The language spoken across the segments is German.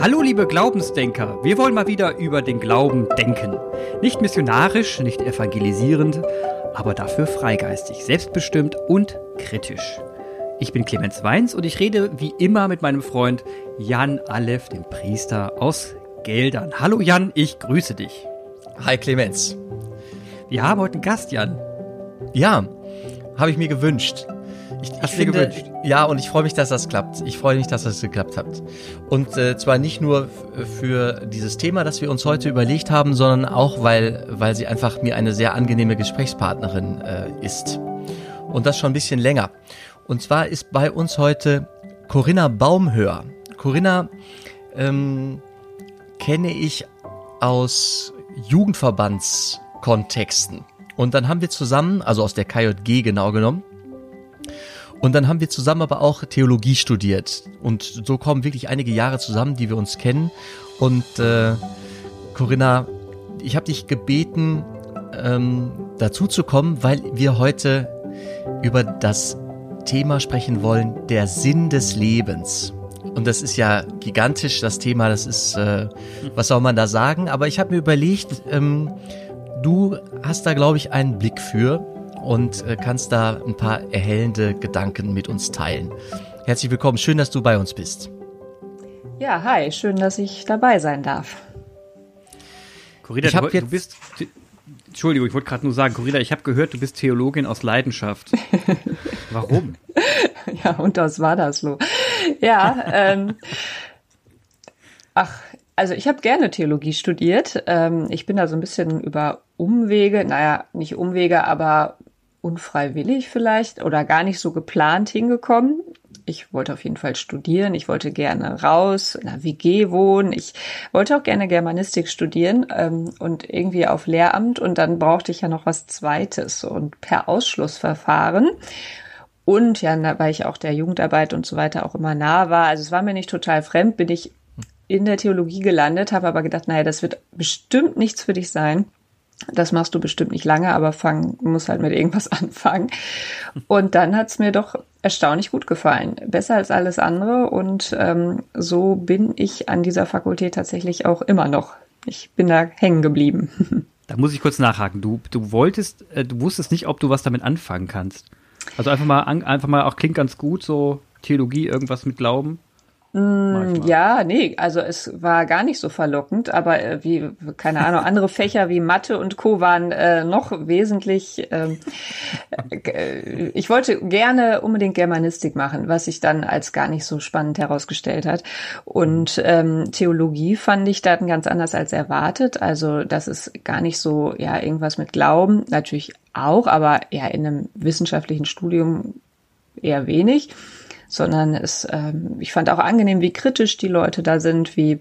Hallo liebe Glaubensdenker, wir wollen mal wieder über den Glauben denken. Nicht missionarisch, nicht evangelisierend, aber dafür freigeistig, selbstbestimmt und kritisch. Ich bin Clemens Weins und ich rede wie immer mit meinem Freund Jan Aleph, dem Priester aus Geldern. Hallo Jan, ich grüße dich. Hi Clemens. Wir haben heute einen Gast, Jan. Ja, habe ich mir gewünscht. Ich, ich finde, gewünscht? Ja, und ich freue mich, dass das klappt. Ich freue mich, dass das geklappt hat. Und äh, zwar nicht nur für dieses Thema, das wir uns heute überlegt haben, sondern auch, weil, weil sie einfach mir eine sehr angenehme Gesprächspartnerin äh, ist. Und das schon ein bisschen länger. Und zwar ist bei uns heute Corinna Baumhör. Corinna ähm, kenne ich aus Jugendverbandskontexten. Und dann haben wir zusammen, also aus der KJG genau genommen, und dann haben wir zusammen aber auch Theologie studiert. Und so kommen wirklich einige Jahre zusammen, die wir uns kennen. Und äh, Corinna, ich habe dich gebeten, ähm, dazu zu kommen, weil wir heute über das Thema sprechen wollen, der Sinn des Lebens. Und das ist ja gigantisch, das Thema, das ist, äh, was soll man da sagen? Aber ich habe mir überlegt, ähm, du hast da, glaube ich, einen Blick für und äh, kannst da ein paar erhellende Gedanken mit uns teilen. Herzlich willkommen, schön, dass du bei uns bist. Ja, hi, schön, dass ich dabei sein darf. Corina, ich du, du bist. Entschuldigung, ich wollte gerade nur sagen, Corina, ich habe gehört, du bist Theologin aus Leidenschaft. Warum? ja, und das war das so. Ja, ähm, ach, also ich habe gerne Theologie studiert. Ähm, ich bin da so ein bisschen über Umwege, naja, nicht Umwege, aber unfreiwillig vielleicht oder gar nicht so geplant hingekommen. Ich wollte auf jeden Fall studieren, ich wollte gerne raus, in einer WG wohnen, ich wollte auch gerne Germanistik studieren ähm, und irgendwie auf Lehramt und dann brauchte ich ja noch was Zweites und per Ausschlussverfahren. Und ja, weil ich auch der Jugendarbeit und so weiter auch immer nah war, also es war mir nicht total fremd, bin ich in der Theologie gelandet, habe aber gedacht, naja, das wird bestimmt nichts für dich sein. Das machst du bestimmt nicht lange, aber fang, muss halt mit irgendwas anfangen. Und dann hat's mir doch erstaunlich gut gefallen. Besser als alles andere. Und ähm, so bin ich an dieser Fakultät tatsächlich auch immer noch. Ich bin da hängen geblieben. Da muss ich kurz nachhaken. Du, du wolltest, äh, du wusstest nicht, ob du was damit anfangen kannst. Also einfach mal, einfach mal auch klingt ganz gut, so Theologie, irgendwas mit Glauben. Mm, ja, nee, also es war gar nicht so verlockend, aber äh, wie, keine Ahnung, andere Fächer wie Mathe und Co. waren äh, noch wesentlich. Ähm, äh, ich wollte gerne unbedingt Germanistik machen, was sich dann als gar nicht so spannend herausgestellt hat. Und ähm, Theologie fand ich dann ganz anders als erwartet. Also das ist gar nicht so, ja, irgendwas mit Glauben, natürlich auch, aber ja, in einem wissenschaftlichen Studium eher wenig sondern es, ähm, ich fand auch angenehm, wie kritisch die Leute da sind, wie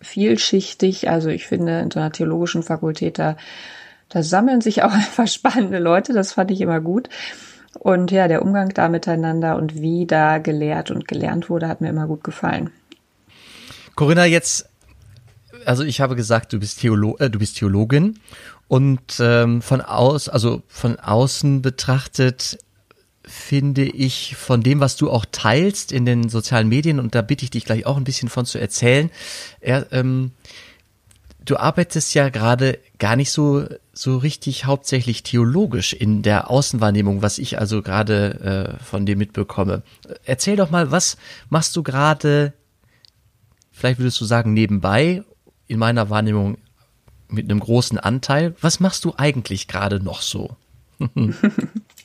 vielschichtig. Also ich finde, in so einer theologischen Fakultät, da, da sammeln sich auch einfach spannende Leute. Das fand ich immer gut. Und ja, der Umgang da miteinander und wie da gelehrt und gelernt wurde, hat mir immer gut gefallen. Corinna, jetzt, also ich habe gesagt, du bist, Theolo äh, du bist Theologin und ähm, von aus, also von außen betrachtet finde ich, von dem, was du auch teilst in den sozialen Medien, und da bitte ich dich gleich auch ein bisschen von zu erzählen, er, ähm, du arbeitest ja gerade gar nicht so, so richtig hauptsächlich theologisch in der Außenwahrnehmung, was ich also gerade äh, von dir mitbekomme. Erzähl doch mal, was machst du gerade, vielleicht würdest du sagen, nebenbei, in meiner Wahrnehmung mit einem großen Anteil. Was machst du eigentlich gerade noch so?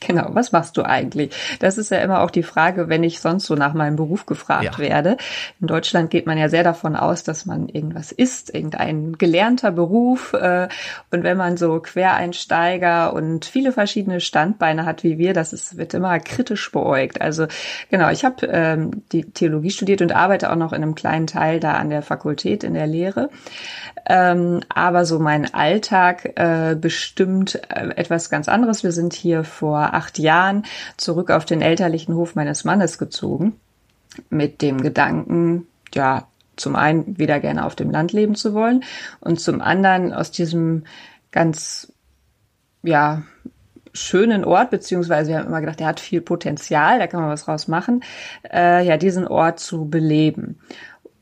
Genau, was machst du eigentlich? Das ist ja immer auch die Frage, wenn ich sonst so nach meinem Beruf gefragt ja. werde. In Deutschland geht man ja sehr davon aus, dass man irgendwas ist, irgendein gelernter Beruf. Äh, und wenn man so Quereinsteiger und viele verschiedene Standbeine hat wie wir, das ist, wird immer kritisch beäugt. Also genau, ich habe ähm, die Theologie studiert und arbeite auch noch in einem kleinen Teil da an der Fakultät in der Lehre. Ähm, aber so mein Alltag äh, bestimmt äh, etwas ganz anderes. Wir sind hier vor acht Jahren zurück auf den elterlichen Hof meines Mannes gezogen. Mit dem Gedanken, ja, zum einen wieder gerne auf dem Land leben zu wollen und zum anderen aus diesem ganz, ja, schönen Ort, beziehungsweise wir haben immer gedacht, der hat viel Potenzial, da kann man was draus machen, äh, ja, diesen Ort zu beleben.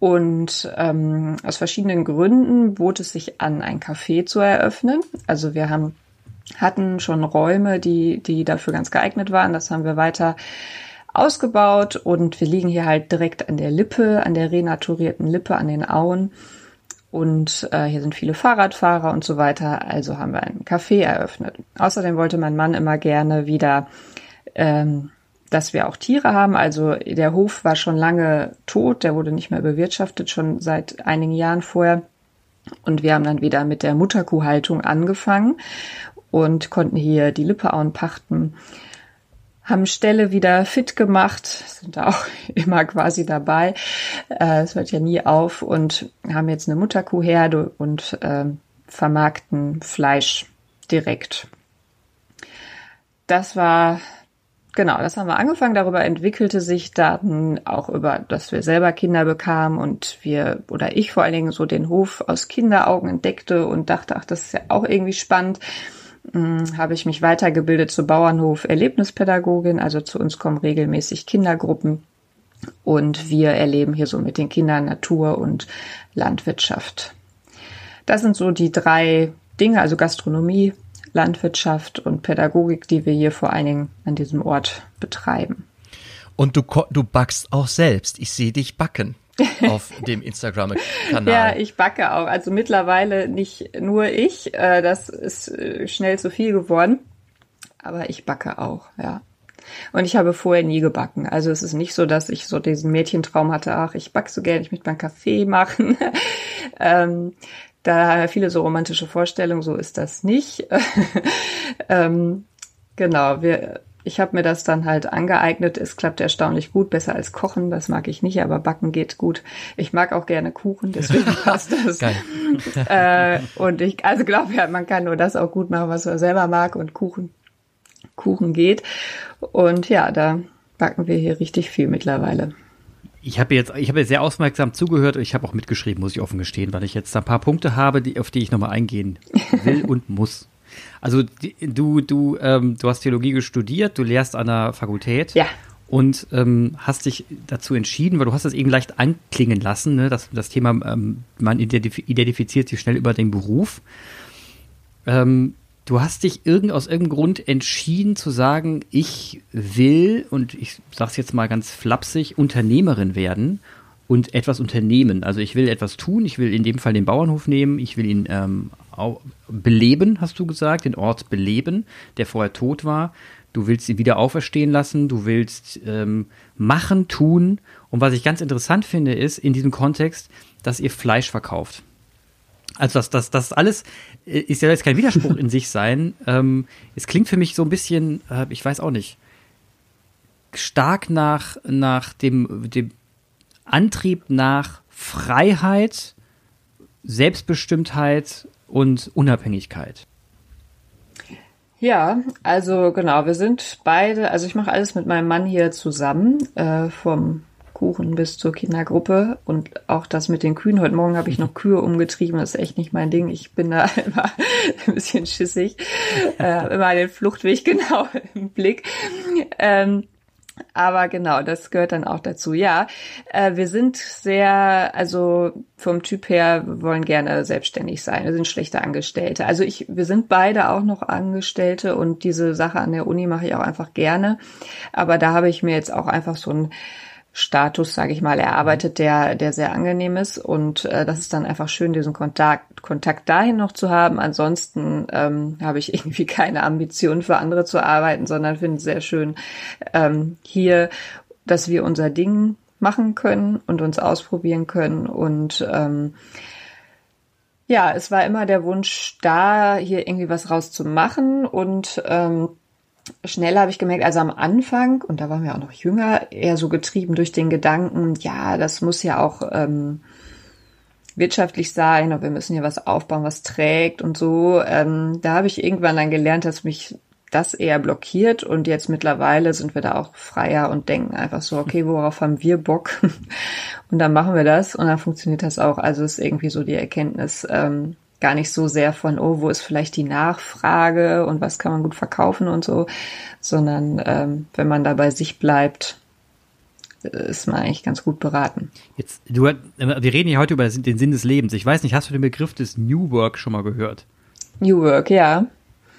Und ähm, aus verschiedenen Gründen bot es sich an, ein Café zu eröffnen. Also wir haben hatten schon Räume, die, die dafür ganz geeignet waren. Das haben wir weiter ausgebaut und wir liegen hier halt direkt an der Lippe, an der renaturierten Lippe, an den Auen. Und äh, hier sind viele Fahrradfahrer und so weiter. Also haben wir ein Café eröffnet. Außerdem wollte mein Mann immer gerne wieder ähm, dass wir auch Tiere haben. Also der Hof war schon lange tot, der wurde nicht mehr bewirtschaftet, schon seit einigen Jahren vorher. Und wir haben dann wieder mit der Mutterkuhhaltung angefangen und konnten hier die Lippeauen pachten, haben Ställe wieder fit gemacht, sind da auch immer quasi dabei. Äh, es hört ja nie auf und haben jetzt eine Mutterkuhherde und äh, vermarkten Fleisch direkt. Das war Genau, das haben wir angefangen. Darüber entwickelte sich dann auch über, dass wir selber Kinder bekamen und wir oder ich vor allen Dingen so den Hof aus Kinderaugen entdeckte und dachte, ach, das ist ja auch irgendwie spannend. Hm, habe ich mich weitergebildet zur Bauernhof Erlebnispädagogin. Also zu uns kommen regelmäßig Kindergruppen und wir erleben hier so mit den Kindern Natur und Landwirtschaft. Das sind so die drei Dinge, also Gastronomie, Landwirtschaft und Pädagogik, die wir hier vor allen Dingen an diesem Ort betreiben. Und du, du backst auch selbst. Ich sehe dich backen auf dem Instagram-Kanal. Ja, ich backe auch. Also mittlerweile nicht nur ich. Äh, das ist äh, schnell zu viel geworden. Aber ich backe auch, ja. Und ich habe vorher nie gebacken. Also es ist nicht so, dass ich so diesen Mädchentraum hatte, ach, ich backe so gerne, ich möchte mal einen Kaffee machen. ähm, da viele so romantische Vorstellungen, so ist das nicht. ähm, genau, wir, ich habe mir das dann halt angeeignet. Es klappt erstaunlich gut, besser als Kochen, das mag ich nicht, aber Backen geht gut. Ich mag auch gerne Kuchen, deswegen passt das. Äh, und ich, also glaube ja, man kann nur das auch gut machen, was man selber mag und Kuchen, Kuchen geht. Und ja, da backen wir hier richtig viel mittlerweile. Ich habe jetzt, ich habe sehr aufmerksam zugehört und ich habe auch mitgeschrieben, muss ich offen gestehen, weil ich jetzt ein paar Punkte habe, die, auf die ich nochmal eingehen will und muss. Also die, du, du, ähm, du hast Theologie studiert, du lehrst an der Fakultät. Ja. Und ähm, hast dich dazu entschieden, weil du hast das eben leicht anklingen lassen, ne, dass das Thema, ähm, man identif identifiziert sich schnell über den Beruf. Ähm, du hast dich irgend, aus irgendeinem Grund entschieden zu sagen, ich will, und ich sag's jetzt mal ganz flapsig, Unternehmerin werden und etwas unternehmen. Also ich will etwas tun, ich will in dem Fall den Bauernhof nehmen, ich will ihn ähm, beleben, hast du gesagt, den Ort beleben, der vorher tot war. Du willst ihn wieder auferstehen lassen, du willst ähm, machen, tun. Und was ich ganz interessant finde, ist in diesem Kontext, dass ihr Fleisch verkauft. Also das, das, das alles äh, ist ja jetzt kein Widerspruch in sich sein. Ähm, es klingt für mich so ein bisschen, äh, ich weiß auch nicht, stark nach, nach dem, dem Antrieb nach Freiheit, Selbstbestimmtheit und Unabhängigkeit. Ja, also genau, wir sind beide, also ich mache alles mit meinem Mann hier zusammen, äh, vom Kuchen bis zur Kindergruppe und auch das mit den Kühen. Heute Morgen habe ich noch Kühe umgetrieben, das ist echt nicht mein Ding. Ich bin da immer ein bisschen schissig, äh, immer den Fluchtweg genau im Blick. Ähm, aber genau, das gehört dann auch dazu. Ja, äh, wir sind sehr, also vom Typ her, wollen gerne selbstständig sein. Wir sind schlechte Angestellte. Also ich, wir sind beide auch noch Angestellte und diese Sache an der Uni mache ich auch einfach gerne. Aber da habe ich mir jetzt auch einfach so ein Status, sage ich mal, erarbeitet, der, der sehr angenehm ist. Und äh, das ist dann einfach schön, diesen Kontakt, Kontakt dahin noch zu haben. Ansonsten ähm, habe ich irgendwie keine Ambition für andere zu arbeiten, sondern finde es sehr schön ähm, hier, dass wir unser Ding machen können und uns ausprobieren können. Und ähm, ja, es war immer der Wunsch da, hier irgendwie was rauszumachen und ähm, schnell habe ich gemerkt, also am Anfang, und da waren wir auch noch jünger, eher so getrieben durch den Gedanken, ja, das muss ja auch ähm, wirtschaftlich sein und wir müssen hier was aufbauen, was trägt und so. Ähm, da habe ich irgendwann dann gelernt, dass mich das eher blockiert und jetzt mittlerweile sind wir da auch freier und denken einfach so, okay, worauf haben wir Bock? und dann machen wir das und dann funktioniert das auch. Also ist irgendwie so die Erkenntnis, ähm, gar nicht so sehr von, oh, wo ist vielleicht die Nachfrage und was kann man gut verkaufen und so, sondern ähm, wenn man da bei sich bleibt, ist man eigentlich ganz gut beraten. Jetzt, du, wir reden hier heute über den Sinn des Lebens. Ich weiß nicht, hast du den Begriff des New Work schon mal gehört? New Work, ja.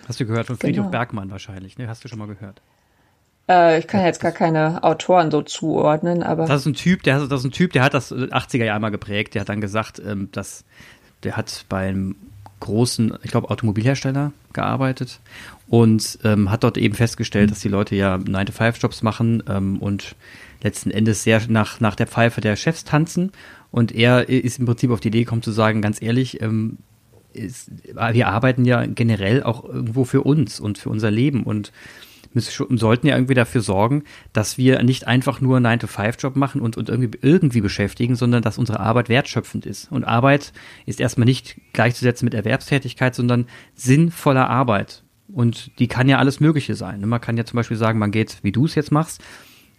Hast du gehört von Friedhof genau. Bergmann wahrscheinlich, ne? Hast du schon mal gehört? Äh, ich kann ja, jetzt gar keine Autoren so zuordnen, aber. Das ist ein Typ, der, das ist ein Typ, der hat das 80er Jahre mal geprägt. Der hat dann gesagt, ähm, dass der hat beim großen, ich glaube, Automobilhersteller gearbeitet und ähm, hat dort eben festgestellt, dass die Leute ja 9-to-5-Jobs machen ähm, und letzten Endes sehr nach, nach der Pfeife der Chefs tanzen. Und er ist im Prinzip auf die Idee gekommen zu sagen, ganz ehrlich, ähm, ist, wir arbeiten ja generell auch irgendwo für uns und für unser Leben und müssen, sollten ja irgendwie dafür sorgen, dass wir nicht einfach nur einen 9-to-5-Job machen und, und irgendwie, irgendwie beschäftigen, sondern dass unsere Arbeit wertschöpfend ist. Und Arbeit ist erstmal nicht gleichzusetzen mit Erwerbstätigkeit, sondern sinnvoller Arbeit. Und die kann ja alles Mögliche sein. Man kann ja zum Beispiel sagen, man geht, wie du es jetzt machst,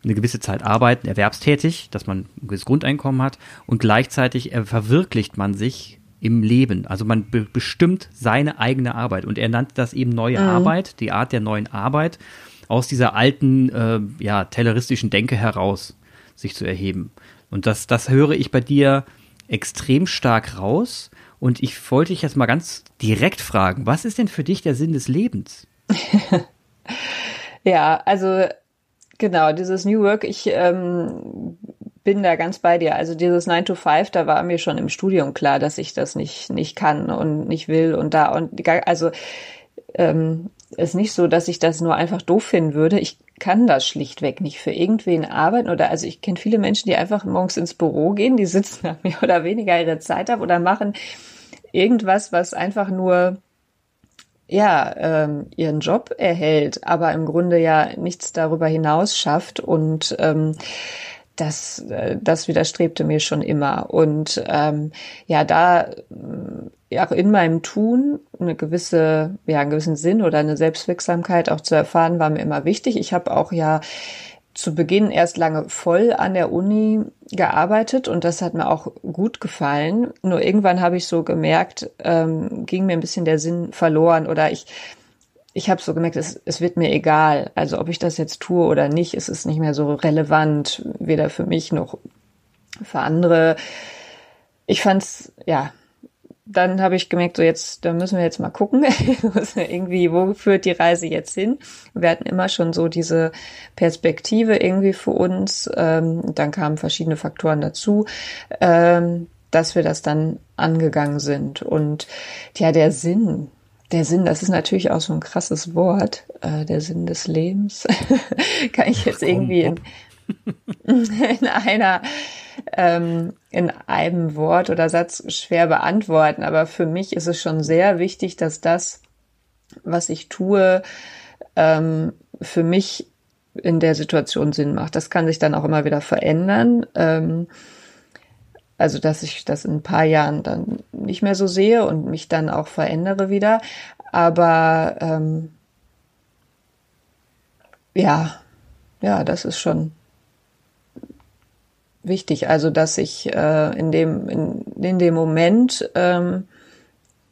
eine gewisse Zeit arbeiten, erwerbstätig, dass man ein gewisses Grundeinkommen hat und gleichzeitig verwirklicht man sich im Leben. Also man be bestimmt seine eigene Arbeit. Und er nannte das eben neue mhm. Arbeit, die Art der neuen Arbeit, aus dieser alten, äh, ja, telleristischen Denke heraus sich zu erheben. Und das, das höre ich bei dir extrem stark raus. Und ich wollte dich jetzt mal ganz direkt fragen, was ist denn für dich der Sinn des Lebens? ja, also genau, dieses New Work, ich ähm, bin da ganz bei dir. Also dieses 9 to 5, da war mir schon im Studium klar, dass ich das nicht, nicht kann und nicht will und da und also ähm, ist nicht so, dass ich das nur einfach doof finden würde. Ich kann das schlichtweg nicht für irgendwen arbeiten oder also ich kenne viele Menschen, die einfach morgens ins Büro gehen, die sitzen mehr oder weniger ihre Zeit ab oder machen irgendwas, was einfach nur ja ähm, ihren Job erhält, aber im Grunde ja nichts darüber hinaus schafft und ähm, das, äh, das widerstrebte mir schon immer. Und ähm, ja, da ja, auch in meinem Tun eine gewisse, ja, einen gewissen Sinn oder eine Selbstwirksamkeit auch zu erfahren, war mir immer wichtig. Ich habe auch ja zu Beginn erst lange voll an der Uni gearbeitet und das hat mir auch gut gefallen. Nur irgendwann habe ich so gemerkt, ähm, ging mir ein bisschen der Sinn verloren oder ich ich habe so gemerkt, es, es wird mir egal. Also ob ich das jetzt tue oder nicht, es ist nicht mehr so relevant, weder für mich noch für andere. Ich fand's, ja, dann habe ich gemerkt, so jetzt, da müssen wir jetzt mal gucken, irgendwie, wo führt die Reise jetzt hin? Wir hatten immer schon so diese Perspektive irgendwie für uns. Ähm, dann kamen verschiedene Faktoren dazu, ähm, dass wir das dann angegangen sind. Und ja, der Sinn, der Sinn, das ist natürlich auch so ein krasses Wort, äh, der Sinn des Lebens. Kann ich jetzt irgendwie in, in einer ähm, in einem Wort oder Satz schwer beantworten. Aber für mich ist es schon sehr wichtig, dass das, was ich tue, ähm, für mich in der Situation Sinn macht. Das kann sich dann auch immer wieder verändern. Ähm, also dass ich das in ein paar Jahren dann nicht mehr so sehe und mich dann auch verändere wieder. Aber ähm, ja, ja, das ist schon wichtig. Also dass ich äh, in dem in, in dem Moment ähm,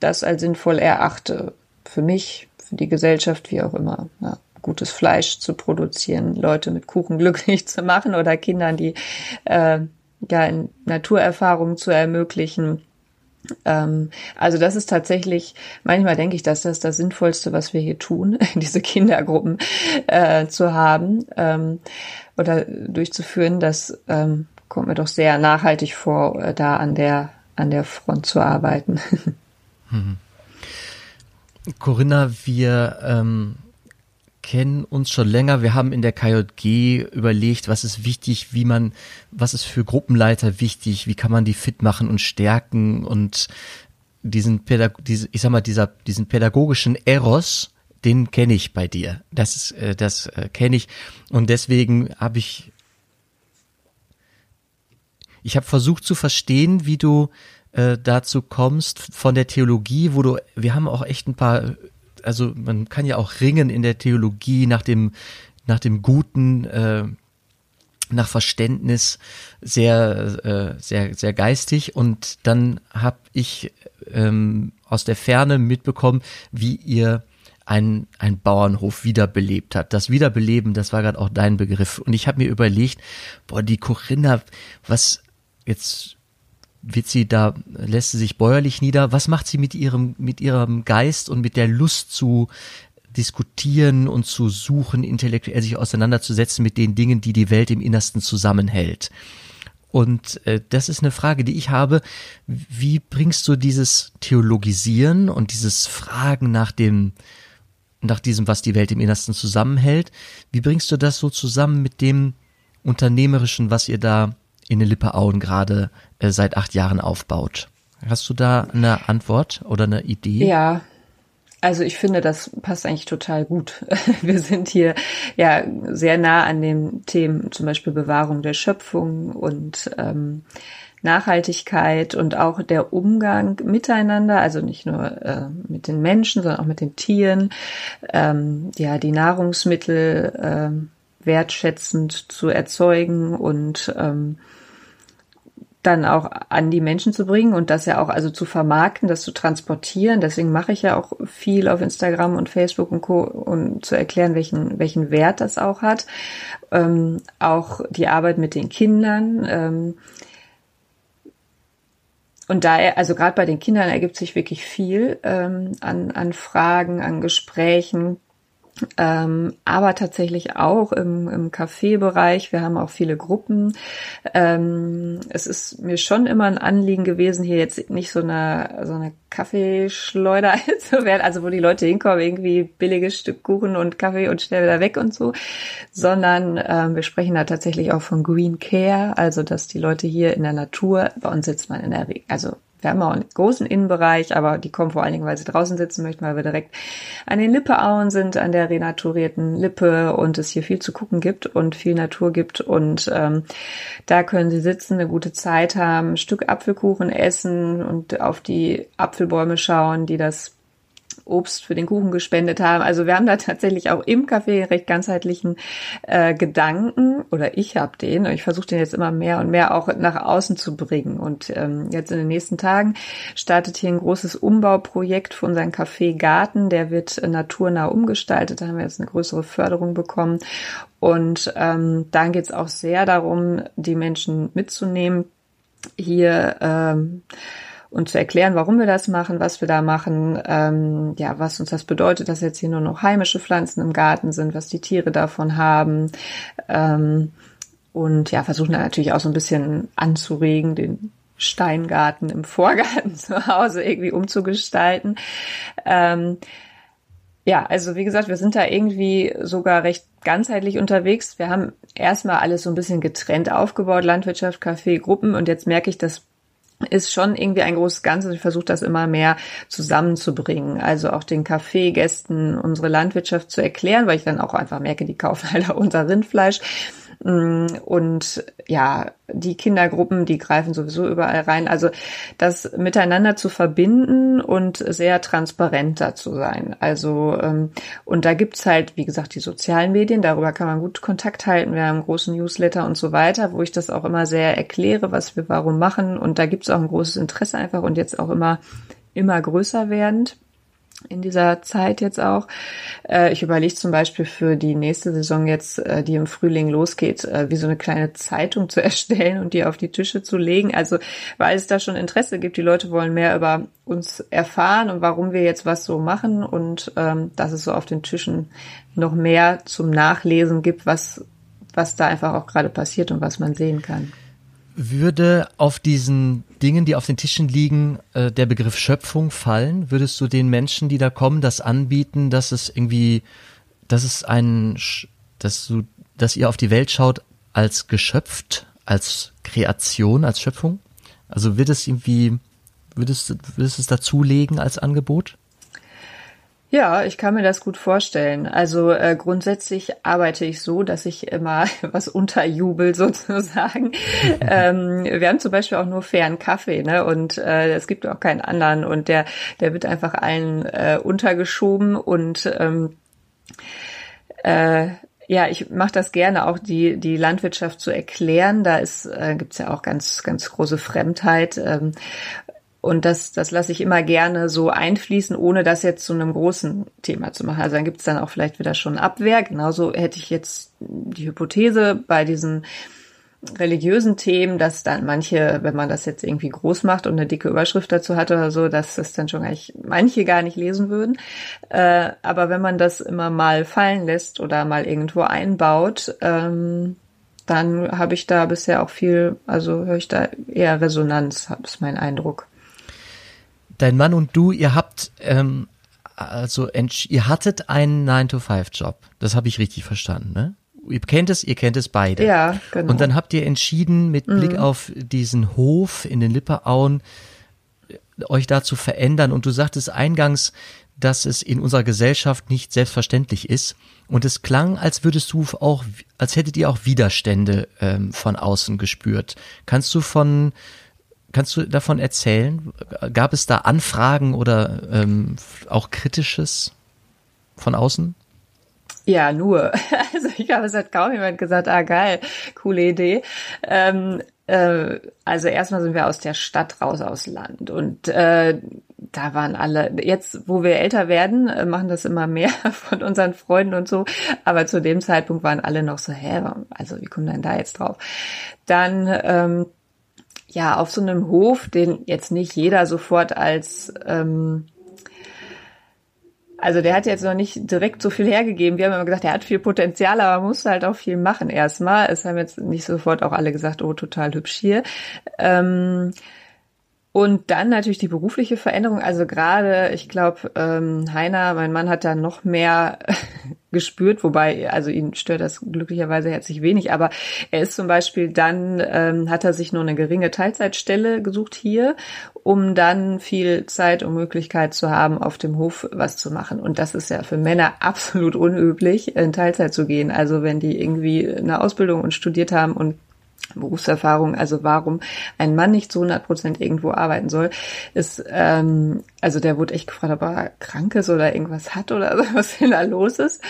das als sinnvoll erachte für mich, für die Gesellschaft, wie auch immer. Ja gutes Fleisch zu produzieren, Leute mit Kuchen glücklich zu machen oder Kindern, die äh, ja, in Naturerfahrungen zu ermöglichen. Ähm, also das ist tatsächlich, manchmal denke ich, dass das das Sinnvollste, was wir hier tun, diese Kindergruppen äh, zu haben ähm, oder durchzuführen. Das ähm, kommt mir doch sehr nachhaltig vor, äh, da an der, an der Front zu arbeiten. Mhm. Corinna, wir ähm, kennen uns schon länger. Wir haben in der KJG überlegt, was ist wichtig, wie man, was ist für Gruppenleiter wichtig, wie kann man die fit machen und stärken und diesen Pädag diese, ich sag mal, dieser, diesen pädagogischen Eros, den kenne ich bei dir. Das äh, das äh, kenne ich und deswegen habe ich, ich habe versucht zu verstehen, wie du äh, dazu kommst von der Theologie, wo du, wir haben auch echt ein paar also man kann ja auch ringen in der Theologie nach dem, nach dem Guten, äh, nach Verständnis, sehr, äh, sehr, sehr geistig. Und dann habe ich ähm, aus der Ferne mitbekommen, wie ihr ein, ein Bauernhof wiederbelebt hat. Das Wiederbeleben, das war gerade auch dein Begriff. Und ich habe mir überlegt, boah, die Corinna, was jetzt wird sie da, lässt sie sich bäuerlich nieder? Was macht sie mit ihrem, mit ihrem Geist und mit der Lust zu diskutieren und zu suchen, intellektuell sich auseinanderzusetzen mit den Dingen, die die Welt im Innersten zusammenhält? Und äh, das ist eine Frage, die ich habe. Wie bringst du dieses Theologisieren und dieses Fragen nach dem, nach diesem, was die Welt im Innersten zusammenhält, wie bringst du das so zusammen mit dem Unternehmerischen, was ihr da in den Lippeauen gerade äh, seit acht Jahren aufbaut? Hast du da eine Antwort oder eine Idee? Ja, also ich finde, das passt eigentlich total gut. Wir sind hier ja sehr nah an den Themen, zum Beispiel Bewahrung der Schöpfung und ähm, Nachhaltigkeit und auch der Umgang miteinander, also nicht nur äh, mit den Menschen, sondern auch mit den Tieren, ähm, ja die Nahrungsmittel äh, wertschätzend zu erzeugen und ähm, dann auch an die Menschen zu bringen und das ja auch also zu vermarkten, das zu transportieren. Deswegen mache ich ja auch viel auf Instagram und Facebook und Co. und zu erklären, welchen welchen Wert das auch hat. Ähm, auch die Arbeit mit den Kindern. Ähm, und da, also gerade bei den Kindern ergibt sich wirklich viel ähm, an, an Fragen, an Gesprächen ähm, aber tatsächlich auch im, im Café-Bereich. Wir haben auch viele Gruppen. Ähm, es ist mir schon immer ein Anliegen gewesen, hier jetzt nicht so eine, so eine Kaffeeschleuder zu werden, also wo die Leute hinkommen, irgendwie billiges Stück Kuchen und Kaffee und schnell wieder weg und so, sondern ähm, wir sprechen da tatsächlich auch von Green Care, also dass die Leute hier in der Natur, bei uns sitzt man in der, also wir haben auch einen großen Innenbereich, aber die kommen vor allen Dingen, weil sie draußen sitzen möchten, weil wir direkt an den Lippeauen sind, an der renaturierten Lippe und es hier viel zu gucken gibt und viel Natur gibt. Und ähm, da können sie sitzen, eine gute Zeit haben, ein Stück Apfelkuchen essen und auf die Apfelbäume schauen, die das Obst für den Kuchen gespendet haben. Also wir haben da tatsächlich auch im Café recht ganzheitlichen äh, Gedanken oder ich habe den. Ich versuche den jetzt immer mehr und mehr auch nach außen zu bringen. Und ähm, jetzt in den nächsten Tagen startet hier ein großes Umbauprojekt für unseren Café Garten. Der wird naturnah umgestaltet. Da haben wir jetzt eine größere Förderung bekommen. Und ähm, dann geht es auch sehr darum, die Menschen mitzunehmen, hier ähm, und zu erklären, warum wir das machen, was wir da machen, ähm, ja, was uns das bedeutet, dass jetzt hier nur noch heimische Pflanzen im Garten sind, was die Tiere davon haben. Ähm, und ja, versuchen da natürlich auch so ein bisschen anzuregen, den Steingarten im Vorgarten zu Hause irgendwie umzugestalten. Ähm, ja, also wie gesagt, wir sind da irgendwie sogar recht ganzheitlich unterwegs. Wir haben erstmal alles so ein bisschen getrennt aufgebaut, Landwirtschaft, Kaffee, Gruppen und jetzt merke ich, dass ist schon irgendwie ein großes Ganzes. Ich versuche das immer mehr zusammenzubringen. Also auch den Kaffeegästen unsere Landwirtschaft zu erklären, weil ich dann auch einfach merke, die kaufen halt auch unser Rindfleisch. Mm, und ja, die Kindergruppen, die greifen sowieso überall rein. Also das miteinander zu verbinden und sehr transparenter zu sein. Also ähm, und da gibt's halt, wie gesagt, die sozialen Medien, darüber kann man gut Kontakt halten. Wir haben einen großen Newsletter und so weiter, wo ich das auch immer sehr erkläre, was wir warum machen. Und da gibt's auch ein großes Interesse einfach und jetzt auch immer, immer größer werdend in dieser Zeit jetzt auch. Äh, ich überlege zum Beispiel für die nächste Saison jetzt, äh, die im Frühling losgeht, äh, wie so eine kleine Zeitung zu erstellen und die auf die Tische zu legen. Also weil es da schon Interesse gibt, die Leute wollen mehr über uns erfahren und warum wir jetzt was so machen und ähm, dass es so auf den Tischen noch mehr zum Nachlesen gibt, was was da einfach auch gerade passiert und was man sehen kann. Würde auf diesen Dingen, die auf den Tischen liegen, äh, der Begriff Schöpfung fallen? Würdest du den Menschen, die da kommen, das anbieten, dass es irgendwie, dass es ein, dass du, dass ihr auf die Welt schaut als geschöpft, als Kreation, als Schöpfung? Also wird es irgendwie, würdest, würdest es dazulegen als Angebot? Ja, ich kann mir das gut vorstellen. Also äh, grundsätzlich arbeite ich so, dass ich immer was unterjubel sozusagen. ähm, wir haben zum Beispiel auch nur fairen Kaffee, ne? Und äh, es gibt auch keinen anderen und der der wird einfach allen äh, untergeschoben und ähm, äh, ja, ich mache das gerne, auch die die Landwirtschaft zu erklären. Da ist äh, gibt's ja auch ganz ganz große Fremdheit. Ähm, und das, das lasse ich immer gerne so einfließen, ohne das jetzt zu einem großen Thema zu machen. Also dann gibt es dann auch vielleicht wieder schon Abwehr. Genauso hätte ich jetzt die Hypothese bei diesen religiösen Themen, dass dann manche, wenn man das jetzt irgendwie groß macht und eine dicke Überschrift dazu hat oder so, dass das dann schon eigentlich manche gar nicht lesen würden. Äh, aber wenn man das immer mal fallen lässt oder mal irgendwo einbaut, ähm, dann habe ich da bisher auch viel, also höre ich da eher Resonanz, ist mein Eindruck. Dein Mann und du, ihr habt ähm, also ihr hattet einen 9-to-5-Job. Das habe ich richtig verstanden, ne? Ihr kennt es, ihr kennt es beide. Ja, genau. Und dann habt ihr entschieden, mit mhm. Blick auf diesen Hof in den Lipperauen, euch da zu verändern. Und du sagtest eingangs, dass es in unserer Gesellschaft nicht selbstverständlich ist. Und es klang, als würdest du auch, als hättet ihr auch Widerstände ähm, von außen gespürt. Kannst du von, kannst du davon erzählen? Gab es da Anfragen oder ähm, auch Kritisches von außen? Ja, nur. Also ich glaube, es hat kaum jemand gesagt, ah geil, coole Idee. Ähm, äh, also erstmal sind wir aus der Stadt raus aus Land und äh, da waren alle, jetzt wo wir älter werden, äh, machen das immer mehr von unseren Freunden und so, aber zu dem Zeitpunkt waren alle noch so, hä, also wie kommen denn da jetzt drauf? Dann ähm, ja, auf so einem Hof, den jetzt nicht jeder sofort als ähm, also der hat jetzt noch nicht direkt so viel hergegeben. Wir haben immer gesagt, er hat viel Potenzial, aber man muss halt auch viel machen erstmal. Es haben jetzt nicht sofort auch alle gesagt, oh, total hübsch hier. Ähm, und dann natürlich die berufliche Veränderung. Also gerade, ich glaube, ähm, Heiner, mein Mann, hat da noch mehr gespürt, wobei, also ihn stört das glücklicherweise herzlich wenig, aber er ist zum Beispiel dann, ähm, hat er sich nur eine geringe Teilzeitstelle gesucht hier, um dann viel Zeit und Möglichkeit zu haben, auf dem Hof was zu machen. Und das ist ja für Männer absolut unüblich, in Teilzeit zu gehen. Also wenn die irgendwie eine Ausbildung und studiert haben und Berufserfahrung, also warum ein Mann nicht zu 100 Prozent irgendwo arbeiten soll, ist, ähm, also der wurde echt gefragt, ob er krank ist oder irgendwas hat oder was denn da los ist.